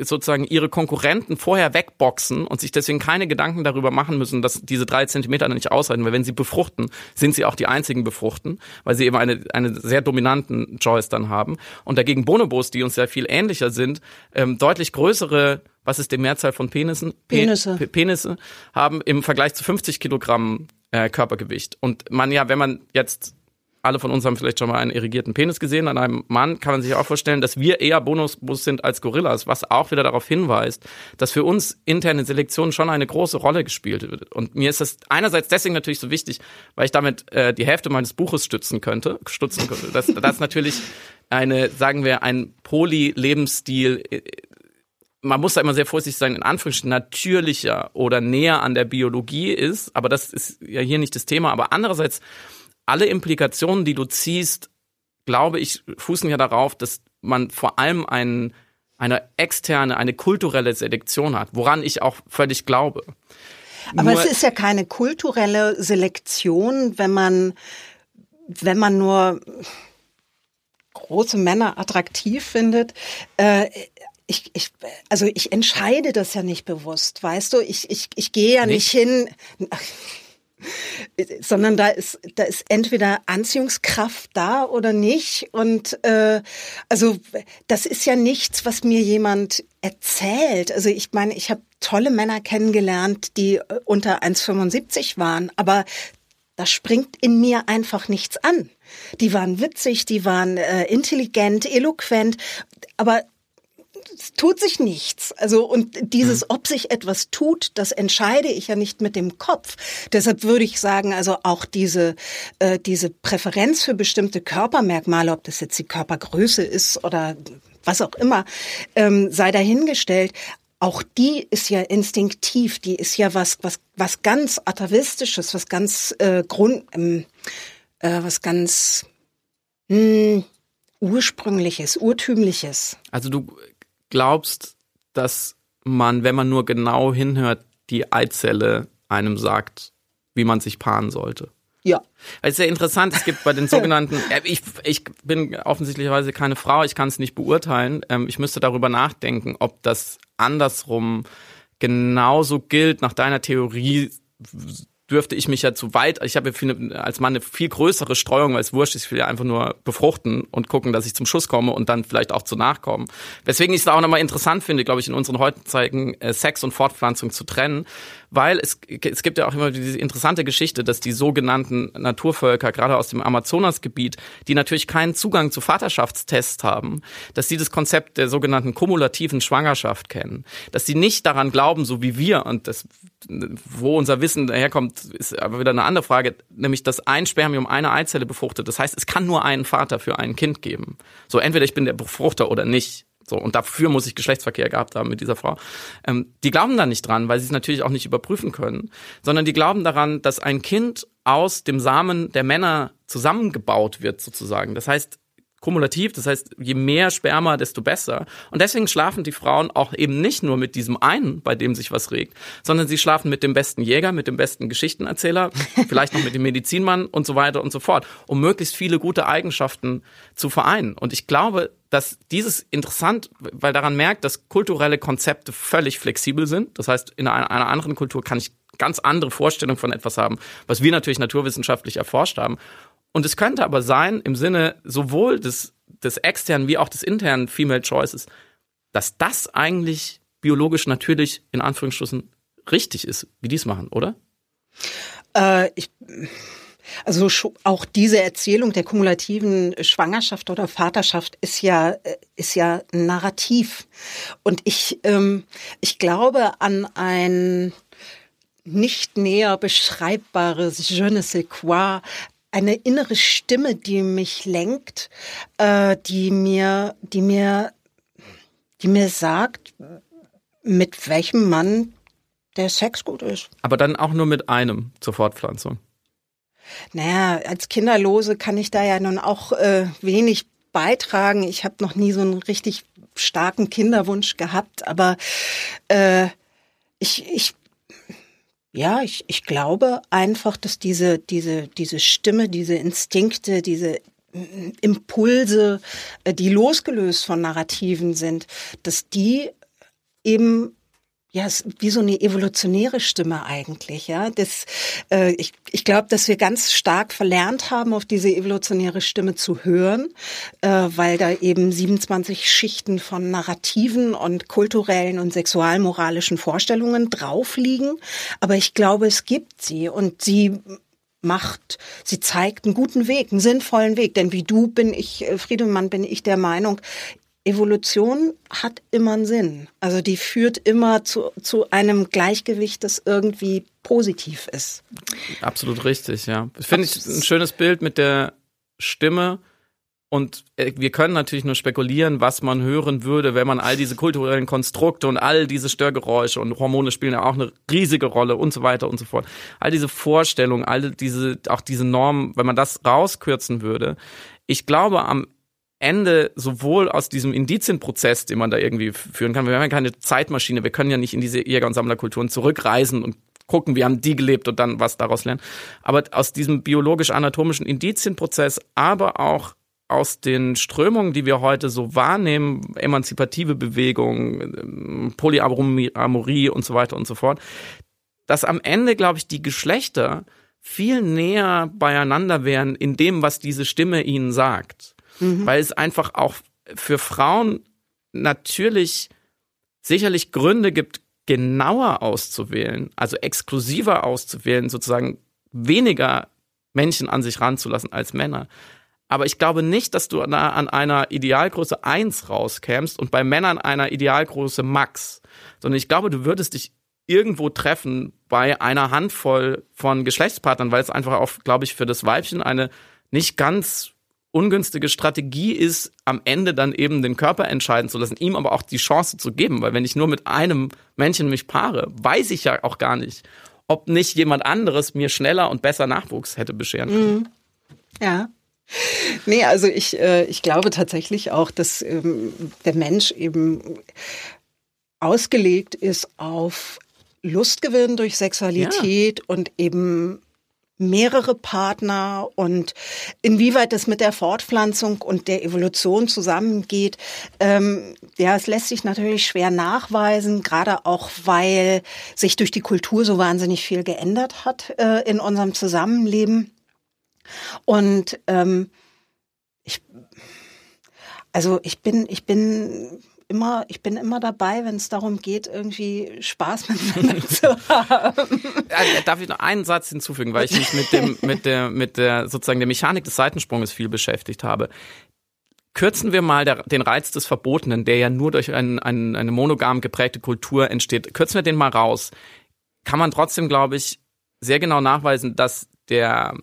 sozusagen ihre Konkurrenten vorher wegboxen und sich deswegen keine Gedanken darüber machen müssen, dass diese drei Zentimeter nicht ausreichen, weil wenn sie befruchten, sind sie auch die einzigen befruchten, weil sie eben eine, eine sehr dominanten Choice dann haben. Und dagegen Bonobos, die uns sehr viel ähnlicher sind, deutlich größere was ist die Mehrzahl von Penissen? Penisse. Pe Penisse haben im Vergleich zu 50 Kilogramm äh, Körpergewicht. Und man ja, wenn man jetzt alle von uns haben vielleicht schon mal einen irrigierten Penis gesehen an einem Mann, kann man sich auch vorstellen, dass wir eher Bonusbus sind als Gorillas, was auch wieder darauf hinweist, dass für uns interne Selektion schon eine große Rolle gespielt wird. Und mir ist das einerseits deswegen natürlich so wichtig, weil ich damit äh, die Hälfte meines Buches stützen könnte, stützen könnte. Das, das natürlich eine, sagen wir, ein Poly-Lebensstil äh, man muss da immer sehr vorsichtig sein, in Anführungsstrichen natürlicher oder näher an der Biologie ist, aber das ist ja hier nicht das Thema. Aber andererseits, alle Implikationen, die du ziehst, glaube ich, fußen ja darauf, dass man vor allem ein, eine externe, eine kulturelle Selektion hat, woran ich auch völlig glaube. Aber nur es ist ja keine kulturelle Selektion, wenn man, wenn man nur große Männer attraktiv findet. Äh, ich, ich, also ich entscheide das ja nicht bewusst, weißt du? Ich, ich, ich gehe ja nicht, nicht hin, sondern da ist, da ist entweder Anziehungskraft da oder nicht. Und äh, also das ist ja nichts, was mir jemand erzählt. Also ich meine, ich habe tolle Männer kennengelernt, die äh, unter 1,75 waren, aber da springt in mir einfach nichts an. Die waren witzig, die waren äh, intelligent, eloquent, aber es tut sich nichts. Also und dieses, mhm. ob sich etwas tut, das entscheide ich ja nicht mit dem Kopf. Deshalb würde ich sagen, also auch diese äh, diese Präferenz für bestimmte Körpermerkmale, ob das jetzt die Körpergröße ist oder was auch immer, ähm, sei dahingestellt. Auch die ist ja instinktiv, die ist ja was was was ganz atavistisches, was ganz äh, Grund, ähm, äh, was ganz mh, hm, ursprüngliches, urtümliches. Also du glaubst, dass man, wenn man nur genau hinhört, die Eizelle einem sagt, wie man sich paaren sollte? Ja. Es ist sehr interessant, es gibt bei den sogenannten, ich, ich bin offensichtlicherweise keine Frau, ich kann es nicht beurteilen. Ähm, ich müsste darüber nachdenken, ob das andersrum genauso gilt nach deiner Theorie dürfte ich mich ja zu weit, ich habe ja als Mann eine viel größere Streuung, weil es wurscht ist, ich will ja einfach nur befruchten und gucken, dass ich zum Schuss komme und dann vielleicht auch zu Nachkommen. Weswegen ich es auch nochmal interessant finde, glaube ich, in unseren heutigen äh, Sex und Fortpflanzung zu trennen, weil es, es gibt ja auch immer diese interessante Geschichte, dass die sogenannten Naturvölker, gerade aus dem Amazonasgebiet, die natürlich keinen Zugang zu Vaterschaftstests haben, dass sie das Konzept der sogenannten kumulativen Schwangerschaft kennen, dass sie nicht daran glauben, so wie wir, und das, wo unser Wissen daherkommt, ist aber wieder eine andere Frage, nämlich, dass ein Spermium eine Eizelle befruchtet. Das heißt, es kann nur einen Vater für ein Kind geben. So, entweder ich bin der Befruchter oder nicht. So, und dafür muss ich Geschlechtsverkehr gehabt haben mit dieser Frau. Ähm, die glauben da nicht dran, weil sie es natürlich auch nicht überprüfen können, sondern die glauben daran, dass ein Kind aus dem Samen der Männer zusammengebaut wird, sozusagen. Das heißt, kumulativ, das heißt, je mehr Sperma, desto besser. Und deswegen schlafen die Frauen auch eben nicht nur mit diesem einen, bei dem sich was regt, sondern sie schlafen mit dem besten Jäger, mit dem besten Geschichtenerzähler, vielleicht noch mit dem Medizinmann und so weiter und so fort, um möglichst viele gute Eigenschaften zu vereinen. Und ich glaube, dass dieses interessant, weil daran merkt, dass kulturelle Konzepte völlig flexibel sind. Das heißt, in einer, einer anderen Kultur kann ich ganz andere Vorstellungen von etwas haben, was wir natürlich naturwissenschaftlich erforscht haben. Und es könnte aber sein, im Sinne sowohl des, des externen wie auch des internen Female Choices, dass das eigentlich biologisch natürlich in Anführungsstrichen richtig ist, wie die es machen, oder? Äh, ich, also auch diese Erzählung der kumulativen Schwangerschaft oder Vaterschaft ist ja äh, ist ja narrativ und ich ähm, ich glaube an ein nicht näher beschreibbares Je ne sais quoi, eine innere Stimme, die mich lenkt, äh, die mir, die mir, die mir sagt, mit welchem Mann der Sex gut ist. Aber dann auch nur mit einem zur Fortpflanzung. Naja, als Kinderlose kann ich da ja nun auch äh, wenig beitragen. Ich habe noch nie so einen richtig starken Kinderwunsch gehabt, aber äh, ich, ich ja, ich, ich glaube einfach, dass diese, diese, diese Stimme, diese Instinkte, diese Impulse, äh, die losgelöst von Narrativen sind, dass die eben ja, ist wie so eine evolutionäre Stimme eigentlich, ja. Das, äh, ich ich glaube, dass wir ganz stark verlernt haben, auf diese evolutionäre Stimme zu hören, äh, weil da eben 27 Schichten von Narrativen und kulturellen und sexualmoralischen Vorstellungen drauf liegen. Aber ich glaube, es gibt sie und sie macht, sie zeigt einen guten Weg, einen sinnvollen Weg. Denn wie du bin ich, äh, Friedemann, bin ich der Meinung, Evolution hat immer einen Sinn. Also die führt immer zu, zu einem Gleichgewicht, das irgendwie positiv ist. Absolut richtig, ja. Finde ich ein schönes Bild mit der Stimme. Und äh, wir können natürlich nur spekulieren, was man hören würde, wenn man all diese kulturellen Konstrukte und all diese Störgeräusche und Hormone spielen ja auch eine riesige Rolle und so weiter und so fort. All diese Vorstellungen, all diese, auch diese Normen, wenn man das rauskürzen würde. Ich glaube, am Ende sowohl aus diesem Indizienprozess, den man da irgendwie führen kann, wir haben ja keine Zeitmaschine, wir können ja nicht in diese Jäger- und Sammlerkulturen zurückreisen und gucken, wie haben die gelebt und dann was daraus lernen. Aber aus diesem biologisch-anatomischen Indizienprozess, aber auch aus den Strömungen, die wir heute so wahrnehmen, emanzipative Bewegung, Polyamorie und so weiter und so fort, dass am Ende, glaube ich, die Geschlechter viel näher beieinander wären in dem, was diese Stimme ihnen sagt mhm. weil es einfach auch für Frauen natürlich sicherlich Gründe gibt, genauer auszuwählen, also exklusiver auszuwählen, sozusagen weniger Männchen an sich ranzulassen als Männer. Aber ich glaube nicht, dass du an einer Idealgröße 1 rauskämst und bei Männern einer Idealgröße Max, sondern ich glaube, du würdest dich irgendwo treffen bei einer Handvoll von Geschlechtspartnern, weil es einfach auch, glaube ich, für das Weibchen eine nicht ganz ungünstige Strategie ist, am Ende dann eben den Körper entscheiden zu lassen, ihm aber auch die Chance zu geben, weil wenn ich nur mit einem Männchen mich paare, weiß ich ja auch gar nicht, ob nicht jemand anderes mir schneller und besser Nachwuchs hätte bescheren können. Mhm. Ja. Nee, also ich, äh, ich glaube tatsächlich auch, dass ähm, der Mensch eben ausgelegt ist auf Lustgewinn durch Sexualität ja. und eben mehrere Partner und inwieweit das mit der Fortpflanzung und der Evolution zusammengeht, ähm, ja, es lässt sich natürlich schwer nachweisen, gerade auch weil sich durch die Kultur so wahnsinnig viel geändert hat äh, in unserem Zusammenleben. Und ähm, ich, also ich bin, ich bin immer, ich bin immer dabei, wenn es darum geht, irgendwie Spaß miteinander zu haben. Darf ich noch einen Satz hinzufügen, weil ich mich mit dem, mit der, mit der sozusagen der Mechanik des Seitensprunges viel beschäftigt habe. Kürzen wir mal der, den Reiz des Verbotenen, der ja nur durch ein, ein, eine monogam geprägte Kultur entsteht. Kürzen wir den mal raus. Kann man trotzdem, glaube ich, sehr genau nachweisen, dass der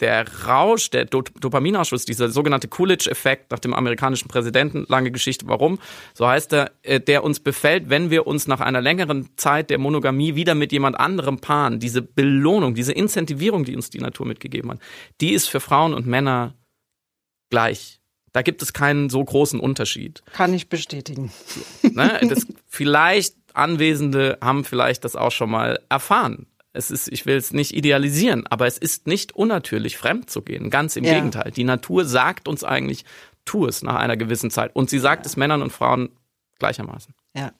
der Rausch, der Dopaminausschuss, dieser sogenannte Coolidge-Effekt nach dem amerikanischen Präsidenten, lange Geschichte, warum, so heißt er, äh, der uns befällt, wenn wir uns nach einer längeren Zeit der Monogamie wieder mit jemand anderem paaren. Diese Belohnung, diese Incentivierung, die uns die Natur mitgegeben hat, die ist für Frauen und Männer gleich. Da gibt es keinen so großen Unterschied. Kann ich bestätigen. Ne, das, vielleicht Anwesende haben vielleicht das auch schon mal erfahren es ist, ich will es nicht idealisieren, aber es ist nicht unnatürlich, fremd zu gehen. Ganz im ja. Gegenteil. Die Natur sagt uns eigentlich, tu es nach einer gewissen Zeit. Und sie sagt ja. es Männern und Frauen gleichermaßen. Ja.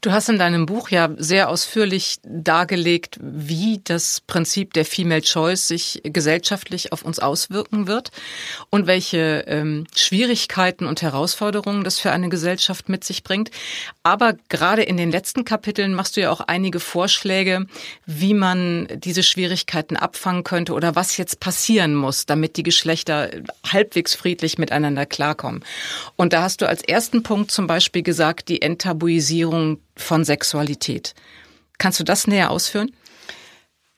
Du hast in deinem Buch ja sehr ausführlich dargelegt, wie das Prinzip der Female Choice sich gesellschaftlich auf uns auswirken wird und welche ähm, Schwierigkeiten und Herausforderungen das für eine Gesellschaft mit sich bringt. Aber gerade in den letzten Kapiteln machst du ja auch einige Vorschläge, wie man diese Schwierigkeiten abfangen könnte oder was jetzt passieren muss, damit die Geschlechter halbwegs friedlich miteinander klarkommen. Und da hast du als ersten Punkt zum Beispiel gesagt, die Enttabuisierung Sexualisierung von Sexualität. Kannst du das näher ausführen?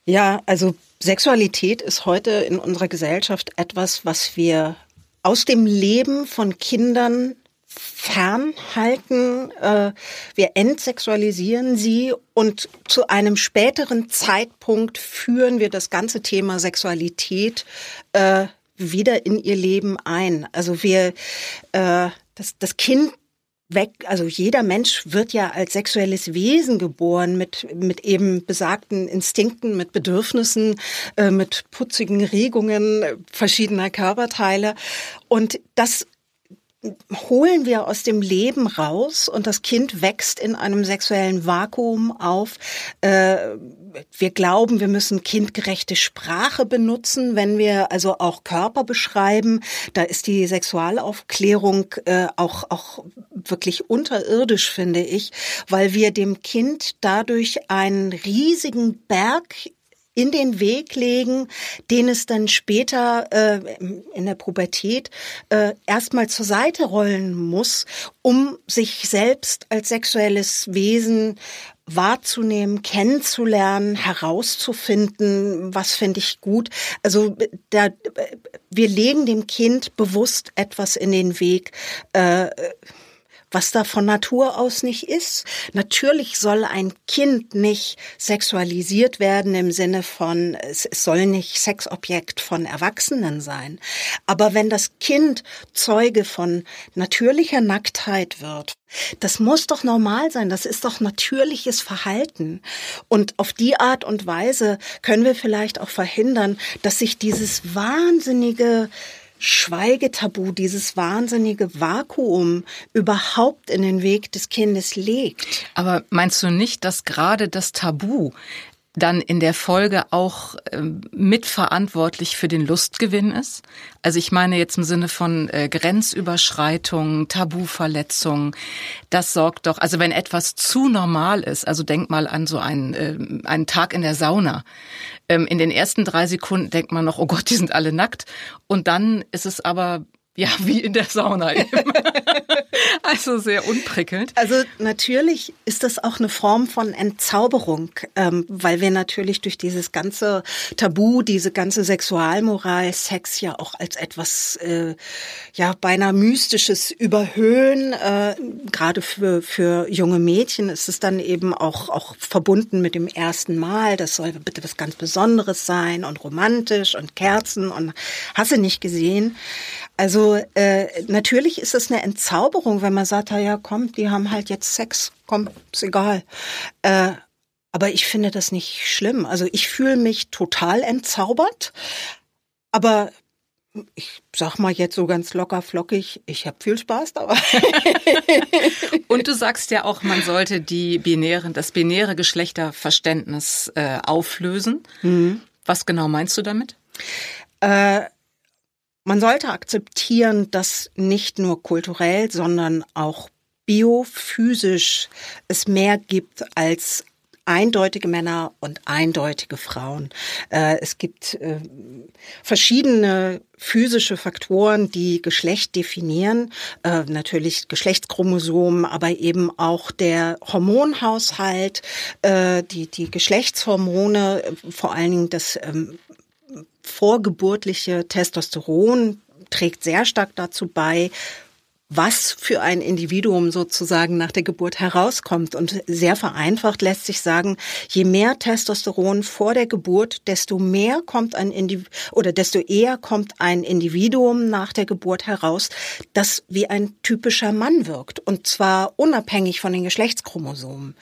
Ja, also Sexualität ist heute in unserer Gesellschaft etwas, was wir aus dem Leben von Kindern fernhalten. Äh, wir entsexualisieren sie und zu einem späteren Zeitpunkt führen wir das ganze Thema Sexualität äh, wieder in ihr Leben ein. Also wir, äh, das, das Kind weg, also jeder Mensch wird ja als sexuelles Wesen geboren mit, mit eben besagten Instinkten, mit Bedürfnissen, äh, mit putzigen Regungen verschiedener Körperteile. Und das holen wir aus dem Leben raus und das Kind wächst in einem sexuellen Vakuum auf. Äh, wir glauben, wir müssen kindgerechte Sprache benutzen, wenn wir also auch Körper beschreiben. Da ist die Sexualaufklärung äh, auch, auch wirklich unterirdisch, finde ich, weil wir dem Kind dadurch einen riesigen Berg in den Weg legen, den es dann später äh, in der Pubertät äh, erstmal zur Seite rollen muss, um sich selbst als sexuelles Wesen wahrzunehmen, kennenzulernen, herauszufinden, was finde ich gut. Also da, wir legen dem Kind bewusst etwas in den Weg. Äh, was da von Natur aus nicht ist. Natürlich soll ein Kind nicht sexualisiert werden im Sinne von, es soll nicht Sexobjekt von Erwachsenen sein. Aber wenn das Kind Zeuge von natürlicher Nacktheit wird, das muss doch normal sein, das ist doch natürliches Verhalten. Und auf die Art und Weise können wir vielleicht auch verhindern, dass sich dieses wahnsinnige Schweigetabu, dieses wahnsinnige Vakuum überhaupt in den Weg des Kindes legt. Aber meinst du nicht, dass gerade das Tabu dann in der Folge auch äh, mitverantwortlich für den Lustgewinn ist? Also ich meine jetzt im Sinne von äh, Grenzüberschreitung, Tabuverletzung. Das sorgt doch, also wenn etwas zu normal ist, also denk mal an so einen, äh, einen Tag in der Sauna. Ähm, in den ersten drei Sekunden denkt man noch, oh Gott, die sind alle nackt. Und dann ist es aber ja, wie in der Sauna eben. also sehr unprickelnd. Also natürlich ist das auch eine Form von Entzauberung, ähm, weil wir natürlich durch dieses ganze Tabu, diese ganze Sexualmoral, Sex ja auch als etwas äh, ja beinahe mystisches überhöhen. Äh, Gerade für für junge Mädchen ist es dann eben auch auch verbunden mit dem ersten Mal. Das soll bitte was ganz Besonderes sein und romantisch und Kerzen und hasse nicht gesehen. Also äh, natürlich ist es eine Entzauberung, wenn man sagt, ja komm, die haben halt jetzt Sex, komm, ist egal. Äh, aber ich finde das nicht schlimm. Also ich fühle mich total entzaubert, aber ich sag mal jetzt so ganz locker flockig, ich habe viel Spaß dabei. Und du sagst ja auch, man sollte die binären, das binäre Geschlechterverständnis äh, auflösen. Mhm. Was genau meinst du damit? Äh, man sollte akzeptieren, dass nicht nur kulturell, sondern auch biophysisch es mehr gibt als eindeutige Männer und eindeutige Frauen. Äh, es gibt äh, verschiedene physische Faktoren, die Geschlecht definieren. Äh, natürlich Geschlechtschromosomen, aber eben auch der Hormonhaushalt, die, die Geschlechtshormone, vor allen Dingen das ähm, vorgeburtliche Testosteron trägt sehr stark dazu bei, was für ein Individuum sozusagen nach der Geburt herauskommt. Und sehr vereinfacht lässt sich sagen, je mehr Testosteron vor der Geburt, desto mehr kommt ein Individuum oder desto eher kommt ein Individuum nach der Geburt heraus, das wie ein typischer Mann wirkt. Und zwar unabhängig von den Geschlechtschromosomen.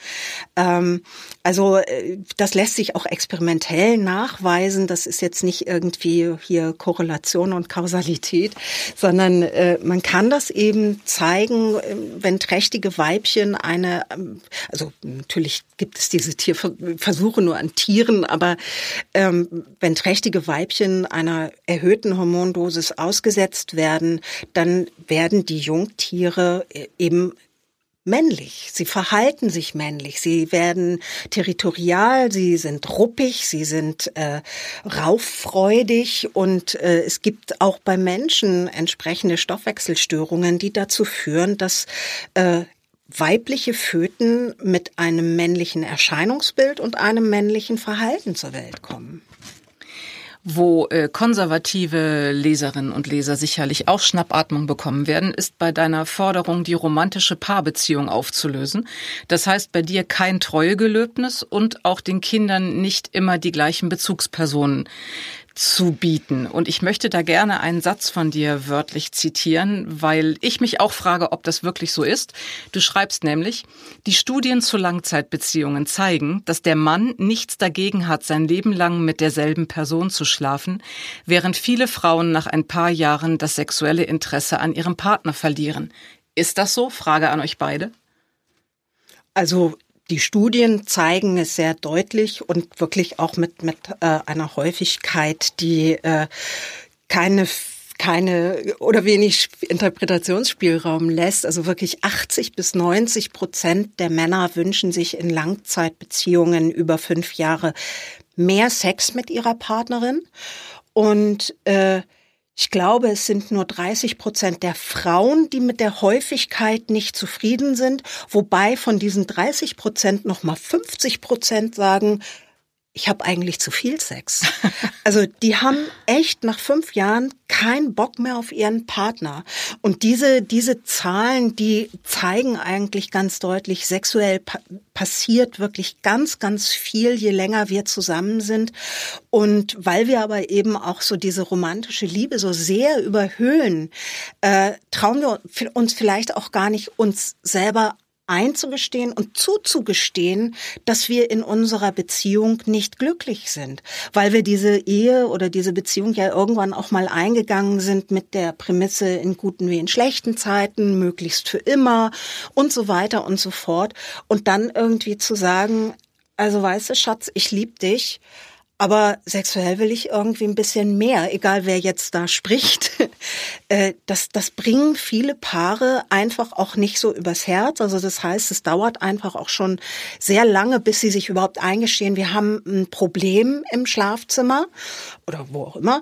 Ähm, also äh, das lässt sich auch experimentell nachweisen. Das ist jetzt nicht irgendwie hier Korrelation und Kausalität, sondern äh, man kann das eben eben zeigen, wenn trächtige Weibchen eine, also natürlich gibt es diese Tierversuche nur an Tieren, aber ähm, wenn trächtige Weibchen einer erhöhten Hormondosis ausgesetzt werden, dann werden die Jungtiere eben männlich. Sie verhalten sich männlich. Sie werden territorial, sie sind ruppig, sie sind äh, rauffreudig und äh, es gibt auch bei Menschen entsprechende Stoffwechselstörungen, die dazu führen, dass äh, weibliche Föten mit einem männlichen Erscheinungsbild und einem männlichen Verhalten zur Welt kommen wo äh, konservative Leserinnen und Leser sicherlich auch Schnappatmung bekommen werden, ist bei deiner Forderung, die romantische Paarbeziehung aufzulösen. Das heißt bei dir kein Treuegelöbnis und auch den Kindern nicht immer die gleichen Bezugspersonen zu bieten. Und ich möchte da gerne einen Satz von dir wörtlich zitieren, weil ich mich auch frage, ob das wirklich so ist. Du schreibst nämlich, die Studien zu Langzeitbeziehungen zeigen, dass der Mann nichts dagegen hat, sein Leben lang mit derselben Person zu schlafen, während viele Frauen nach ein paar Jahren das sexuelle Interesse an ihrem Partner verlieren. Ist das so? Frage an euch beide. Also die Studien zeigen es sehr deutlich und wirklich auch mit, mit äh, einer Häufigkeit, die äh, keine keine oder wenig Interpretationsspielraum lässt. Also wirklich 80 bis 90 Prozent der Männer wünschen sich in Langzeitbeziehungen über fünf Jahre mehr Sex mit ihrer Partnerin. Und äh, ich glaube, es sind nur 30 Prozent der Frauen, die mit der Häufigkeit nicht zufrieden sind, wobei von diesen 30 Prozent nochmal 50 Prozent sagen, ich habe eigentlich zu viel Sex. Also die haben echt nach fünf Jahren keinen Bock mehr auf ihren Partner. Und diese, diese Zahlen, die zeigen eigentlich ganz deutlich, sexuell pa passiert wirklich ganz, ganz viel, je länger wir zusammen sind. Und weil wir aber eben auch so diese romantische Liebe so sehr überhöhen, äh, trauen wir uns vielleicht auch gar nicht, uns selber einzugestehen und zuzugestehen, dass wir in unserer Beziehung nicht glücklich sind, weil wir diese Ehe oder diese Beziehung ja irgendwann auch mal eingegangen sind mit der Prämisse in guten wie in schlechten Zeiten, möglichst für immer und so weiter und so fort. Und dann irgendwie zu sagen, also weißt du, Schatz, ich lieb dich, aber sexuell will ich irgendwie ein bisschen mehr, egal wer jetzt da spricht. Äh, das, das bringen viele Paare einfach auch nicht so übers Herz. Also das heißt, es dauert einfach auch schon sehr lange, bis sie sich überhaupt eingestehen, wir haben ein Problem im Schlafzimmer oder wo auch immer.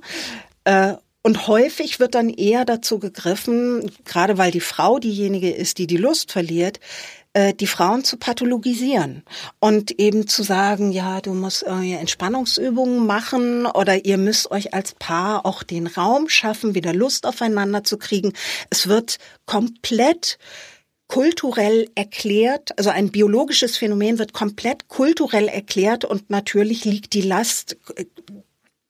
Äh, und häufig wird dann eher dazu gegriffen, gerade weil die Frau diejenige ist, die die Lust verliert, äh, die Frauen zu pathologisieren und eben zu sagen, ja, du musst äh, Entspannungsübungen machen oder ihr müsst euch als Paar auch den Raum schaffen, wieder Lust aufeinander zu kriegen. Es wird komplett kulturell erklärt, also ein biologisches Phänomen wird komplett kulturell erklärt und natürlich liegt die Last äh,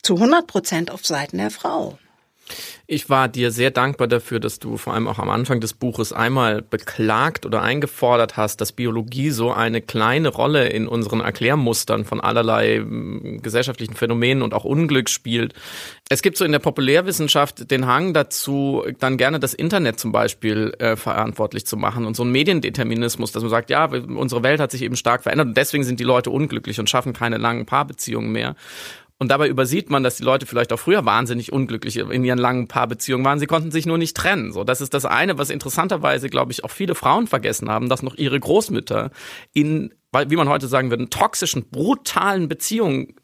zu 100 Prozent auf Seiten der Frau. Ich war dir sehr dankbar dafür, dass du vor allem auch am Anfang des Buches einmal beklagt oder eingefordert hast, dass Biologie so eine kleine Rolle in unseren Erklärmustern von allerlei hm, gesellschaftlichen Phänomenen und auch Unglück spielt. Es gibt so in der Populärwissenschaft den Hang dazu, dann gerne das Internet zum Beispiel äh, verantwortlich zu machen und so ein Mediendeterminismus, dass man sagt, ja, unsere Welt hat sich eben stark verändert und deswegen sind die Leute unglücklich und schaffen keine langen Paarbeziehungen mehr. Und dabei übersieht man, dass die Leute vielleicht auch früher wahnsinnig unglücklich in ihren langen Paarbeziehungen waren. Sie konnten sich nur nicht trennen. So, das ist das eine, was interessanterweise, glaube ich, auch viele Frauen vergessen haben, dass noch ihre Großmütter in weil, wie man heute sagen würde, toxischen, brutalen Beziehungen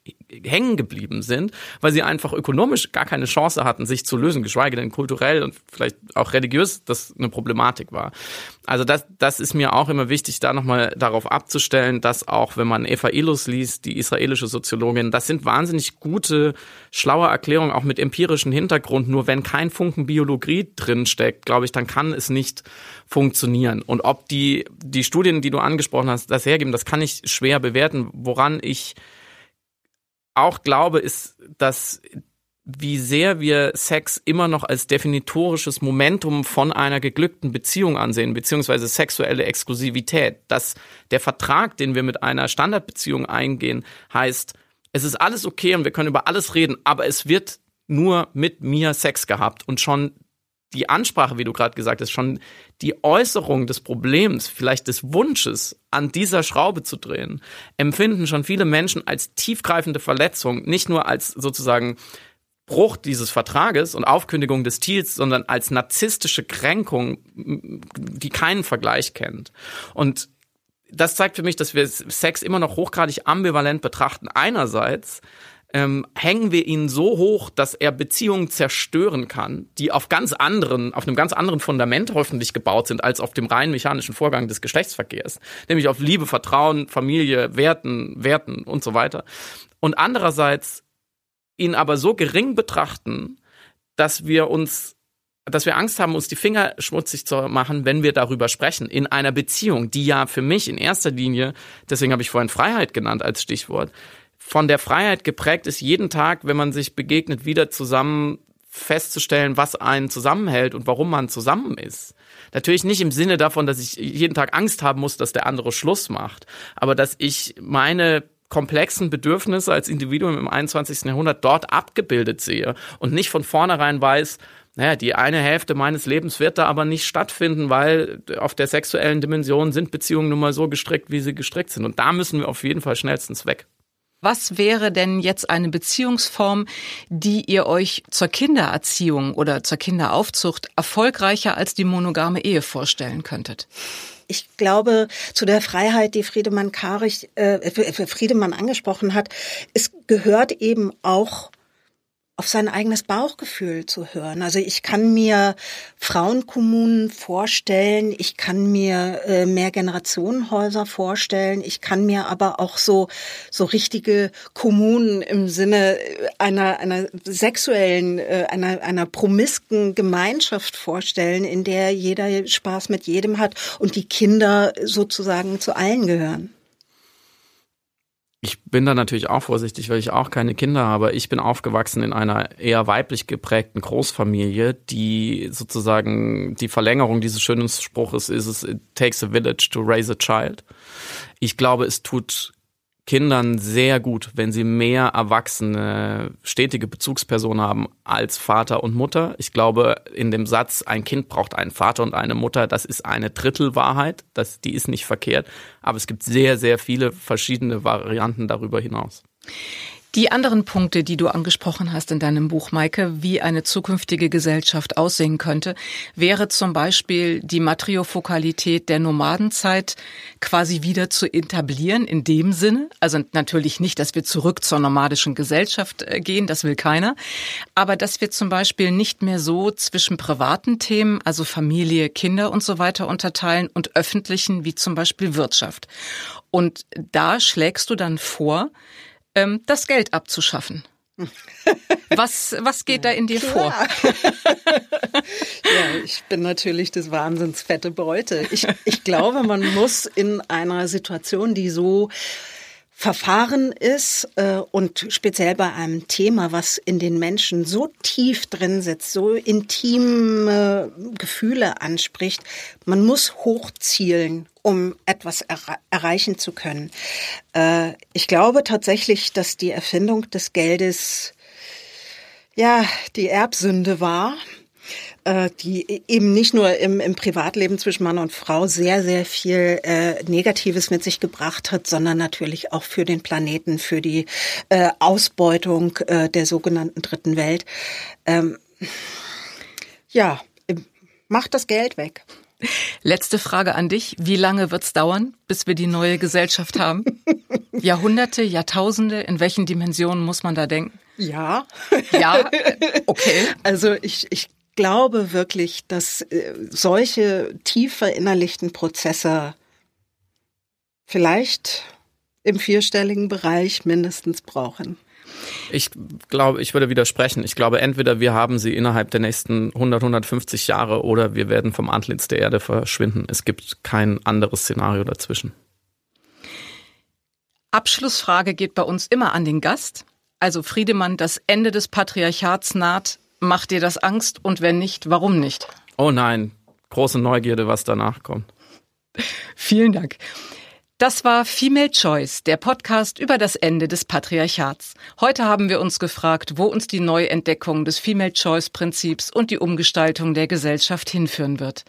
hängen geblieben sind, weil sie einfach ökonomisch gar keine Chance hatten, sich zu lösen, geschweige denn kulturell und vielleicht auch religiös das eine Problematik war. Also das, das ist mir auch immer wichtig, da nochmal darauf abzustellen, dass auch, wenn man Eva Ilus liest, die israelische Soziologin, das sind wahnsinnig gute, schlaue Erklärungen, auch mit empirischem Hintergrund. Nur wenn kein Funken Biologie drin steckt, glaube ich, dann kann es nicht funktionieren. Und ob die, die Studien, die du angesprochen hast, das hergeben, das kann ich schwer bewerten. Woran ich auch glaube, ist, dass wie sehr wir Sex immer noch als definitorisches Momentum von einer geglückten Beziehung ansehen, beziehungsweise sexuelle Exklusivität. Dass der Vertrag, den wir mit einer Standardbeziehung eingehen, heißt, es ist alles okay und wir können über alles reden, aber es wird nur mit mir Sex gehabt und schon die Ansprache, wie du gerade gesagt hast, schon die Äußerung des Problems, vielleicht des Wunsches, an dieser Schraube zu drehen, empfinden schon viele Menschen als tiefgreifende Verletzung, nicht nur als sozusagen Bruch dieses Vertrages und Aufkündigung des Ziels, sondern als narzisstische Kränkung, die keinen Vergleich kennt. Und das zeigt für mich, dass wir Sex immer noch hochgradig ambivalent betrachten. Einerseits ähm, hängen wir ihn so hoch, dass er Beziehungen zerstören kann, die auf ganz anderen, auf einem ganz anderen Fundament hoffentlich gebaut sind, als auf dem rein mechanischen Vorgang des Geschlechtsverkehrs. Nämlich auf Liebe, Vertrauen, Familie, Werten, Werten und so weiter. Und andererseits ihn aber so gering betrachten, dass wir uns dass wir Angst haben, uns die Finger schmutzig zu machen, wenn wir darüber sprechen, in einer Beziehung, die ja für mich in erster Linie, deswegen habe ich vorhin Freiheit genannt als Stichwort, von der Freiheit geprägt ist, jeden Tag, wenn man sich begegnet, wieder zusammen festzustellen, was einen zusammenhält und warum man zusammen ist. Natürlich nicht im Sinne davon, dass ich jeden Tag Angst haben muss, dass der andere Schluss macht, aber dass ich meine komplexen Bedürfnisse als Individuum im 21. Jahrhundert dort abgebildet sehe und nicht von vornherein weiß, naja, die eine Hälfte meines Lebens wird da aber nicht stattfinden, weil auf der sexuellen Dimension sind Beziehungen nun mal so gestrickt, wie sie gestrickt sind. Und da müssen wir auf jeden Fall schnellstens weg. Was wäre denn jetzt eine Beziehungsform, die ihr euch zur Kindererziehung oder zur Kinderaufzucht erfolgreicher als die monogame Ehe vorstellen könntet? Ich glaube, zu der Freiheit, die Friedemann Karich, äh, Friedemann angesprochen hat, es gehört eben auch auf sein eigenes Bauchgefühl zu hören. Also ich kann mir Frauenkommunen vorstellen, ich kann mir äh, Mehrgenerationenhäuser vorstellen, ich kann mir aber auch so so richtige Kommunen im Sinne einer einer sexuellen äh, einer einer promisken Gemeinschaft vorstellen, in der jeder Spaß mit jedem hat und die Kinder sozusagen zu allen gehören. Ich bin da natürlich auch vorsichtig, weil ich auch keine Kinder habe. Ich bin aufgewachsen in einer eher weiblich geprägten Großfamilie, die sozusagen die Verlängerung dieses schönen Spruches ist, es takes a village to raise a child. Ich glaube, es tut Kindern sehr gut, wenn sie mehr erwachsene, stetige Bezugspersonen haben als Vater und Mutter. Ich glaube, in dem Satz, ein Kind braucht einen Vater und eine Mutter, das ist eine Drittelwahrheit. Das, die ist nicht verkehrt. Aber es gibt sehr, sehr viele verschiedene Varianten darüber hinaus. Die anderen Punkte, die du angesprochen hast in deinem Buch, Maike, wie eine zukünftige Gesellschaft aussehen könnte, wäre zum Beispiel die Matriofokalität der Nomadenzeit quasi wieder zu etablieren in dem Sinne. Also natürlich nicht, dass wir zurück zur nomadischen Gesellschaft äh, gehen, das will keiner. Aber dass wir zum Beispiel nicht mehr so zwischen privaten Themen, also Familie, Kinder und so weiter unterteilen und öffentlichen, wie zum Beispiel Wirtschaft. Und da schlägst du dann vor, ähm, das Geld abzuschaffen. Was, was geht da in dir Klar. vor? ja, ich bin natürlich das wahnsinns fette Beute. Ich, ich glaube, man muss in einer Situation, die so Verfahren ist äh, und speziell bei einem Thema, was in den Menschen so tief drin sitzt, so intime Gefühle anspricht, man muss hochzielen, um etwas er erreichen zu können. Äh, ich glaube tatsächlich, dass die Erfindung des Geldes ja die Erbsünde war äh, die eben nicht nur im, im Privatleben zwischen Mann und Frau sehr, sehr viel äh, Negatives mit sich gebracht hat, sondern natürlich auch für den Planeten, für die äh, Ausbeutung äh, der sogenannten Dritten Welt. Ähm, ja, macht das Geld weg. Letzte Frage an dich. Wie lange wird's dauern, bis wir die neue Gesellschaft haben? Jahrhunderte, Jahrtausende? In welchen Dimensionen muss man da denken? Ja. Ja, okay. Also ich, ich glaube wirklich, dass äh, solche tief verinnerlichten Prozesse vielleicht im vierstelligen Bereich mindestens brauchen. Ich glaube, ich würde widersprechen. Ich glaube, entweder wir haben sie innerhalb der nächsten 100, 150 Jahre oder wir werden vom Antlitz der Erde verschwinden. Es gibt kein anderes Szenario dazwischen. Abschlussfrage geht bei uns immer an den Gast. Also Friedemann, das Ende des Patriarchats naht. Macht dir das Angst? Und wenn nicht, warum nicht? Oh nein, große Neugierde, was danach kommt. Vielen Dank. Das war Female Choice, der Podcast über das Ende des Patriarchats. Heute haben wir uns gefragt, wo uns die Neuentdeckung des Female Choice Prinzips und die Umgestaltung der Gesellschaft hinführen wird.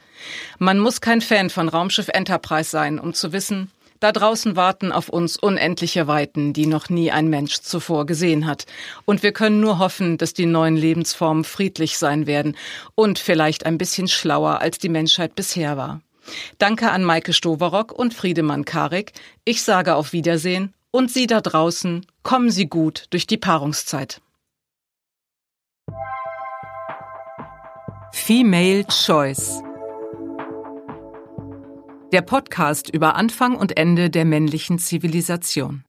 Man muss kein Fan von Raumschiff Enterprise sein, um zu wissen, da draußen warten auf uns unendliche Weiten, die noch nie ein Mensch zuvor gesehen hat. Und wir können nur hoffen, dass die neuen Lebensformen friedlich sein werden und vielleicht ein bisschen schlauer als die Menschheit bisher war. Danke an Maike Stoverock und Friedemann Karik. Ich sage auf Wiedersehen und Sie da draußen, kommen Sie gut durch die Paarungszeit. Female Choice der Podcast über Anfang und Ende der männlichen Zivilisation.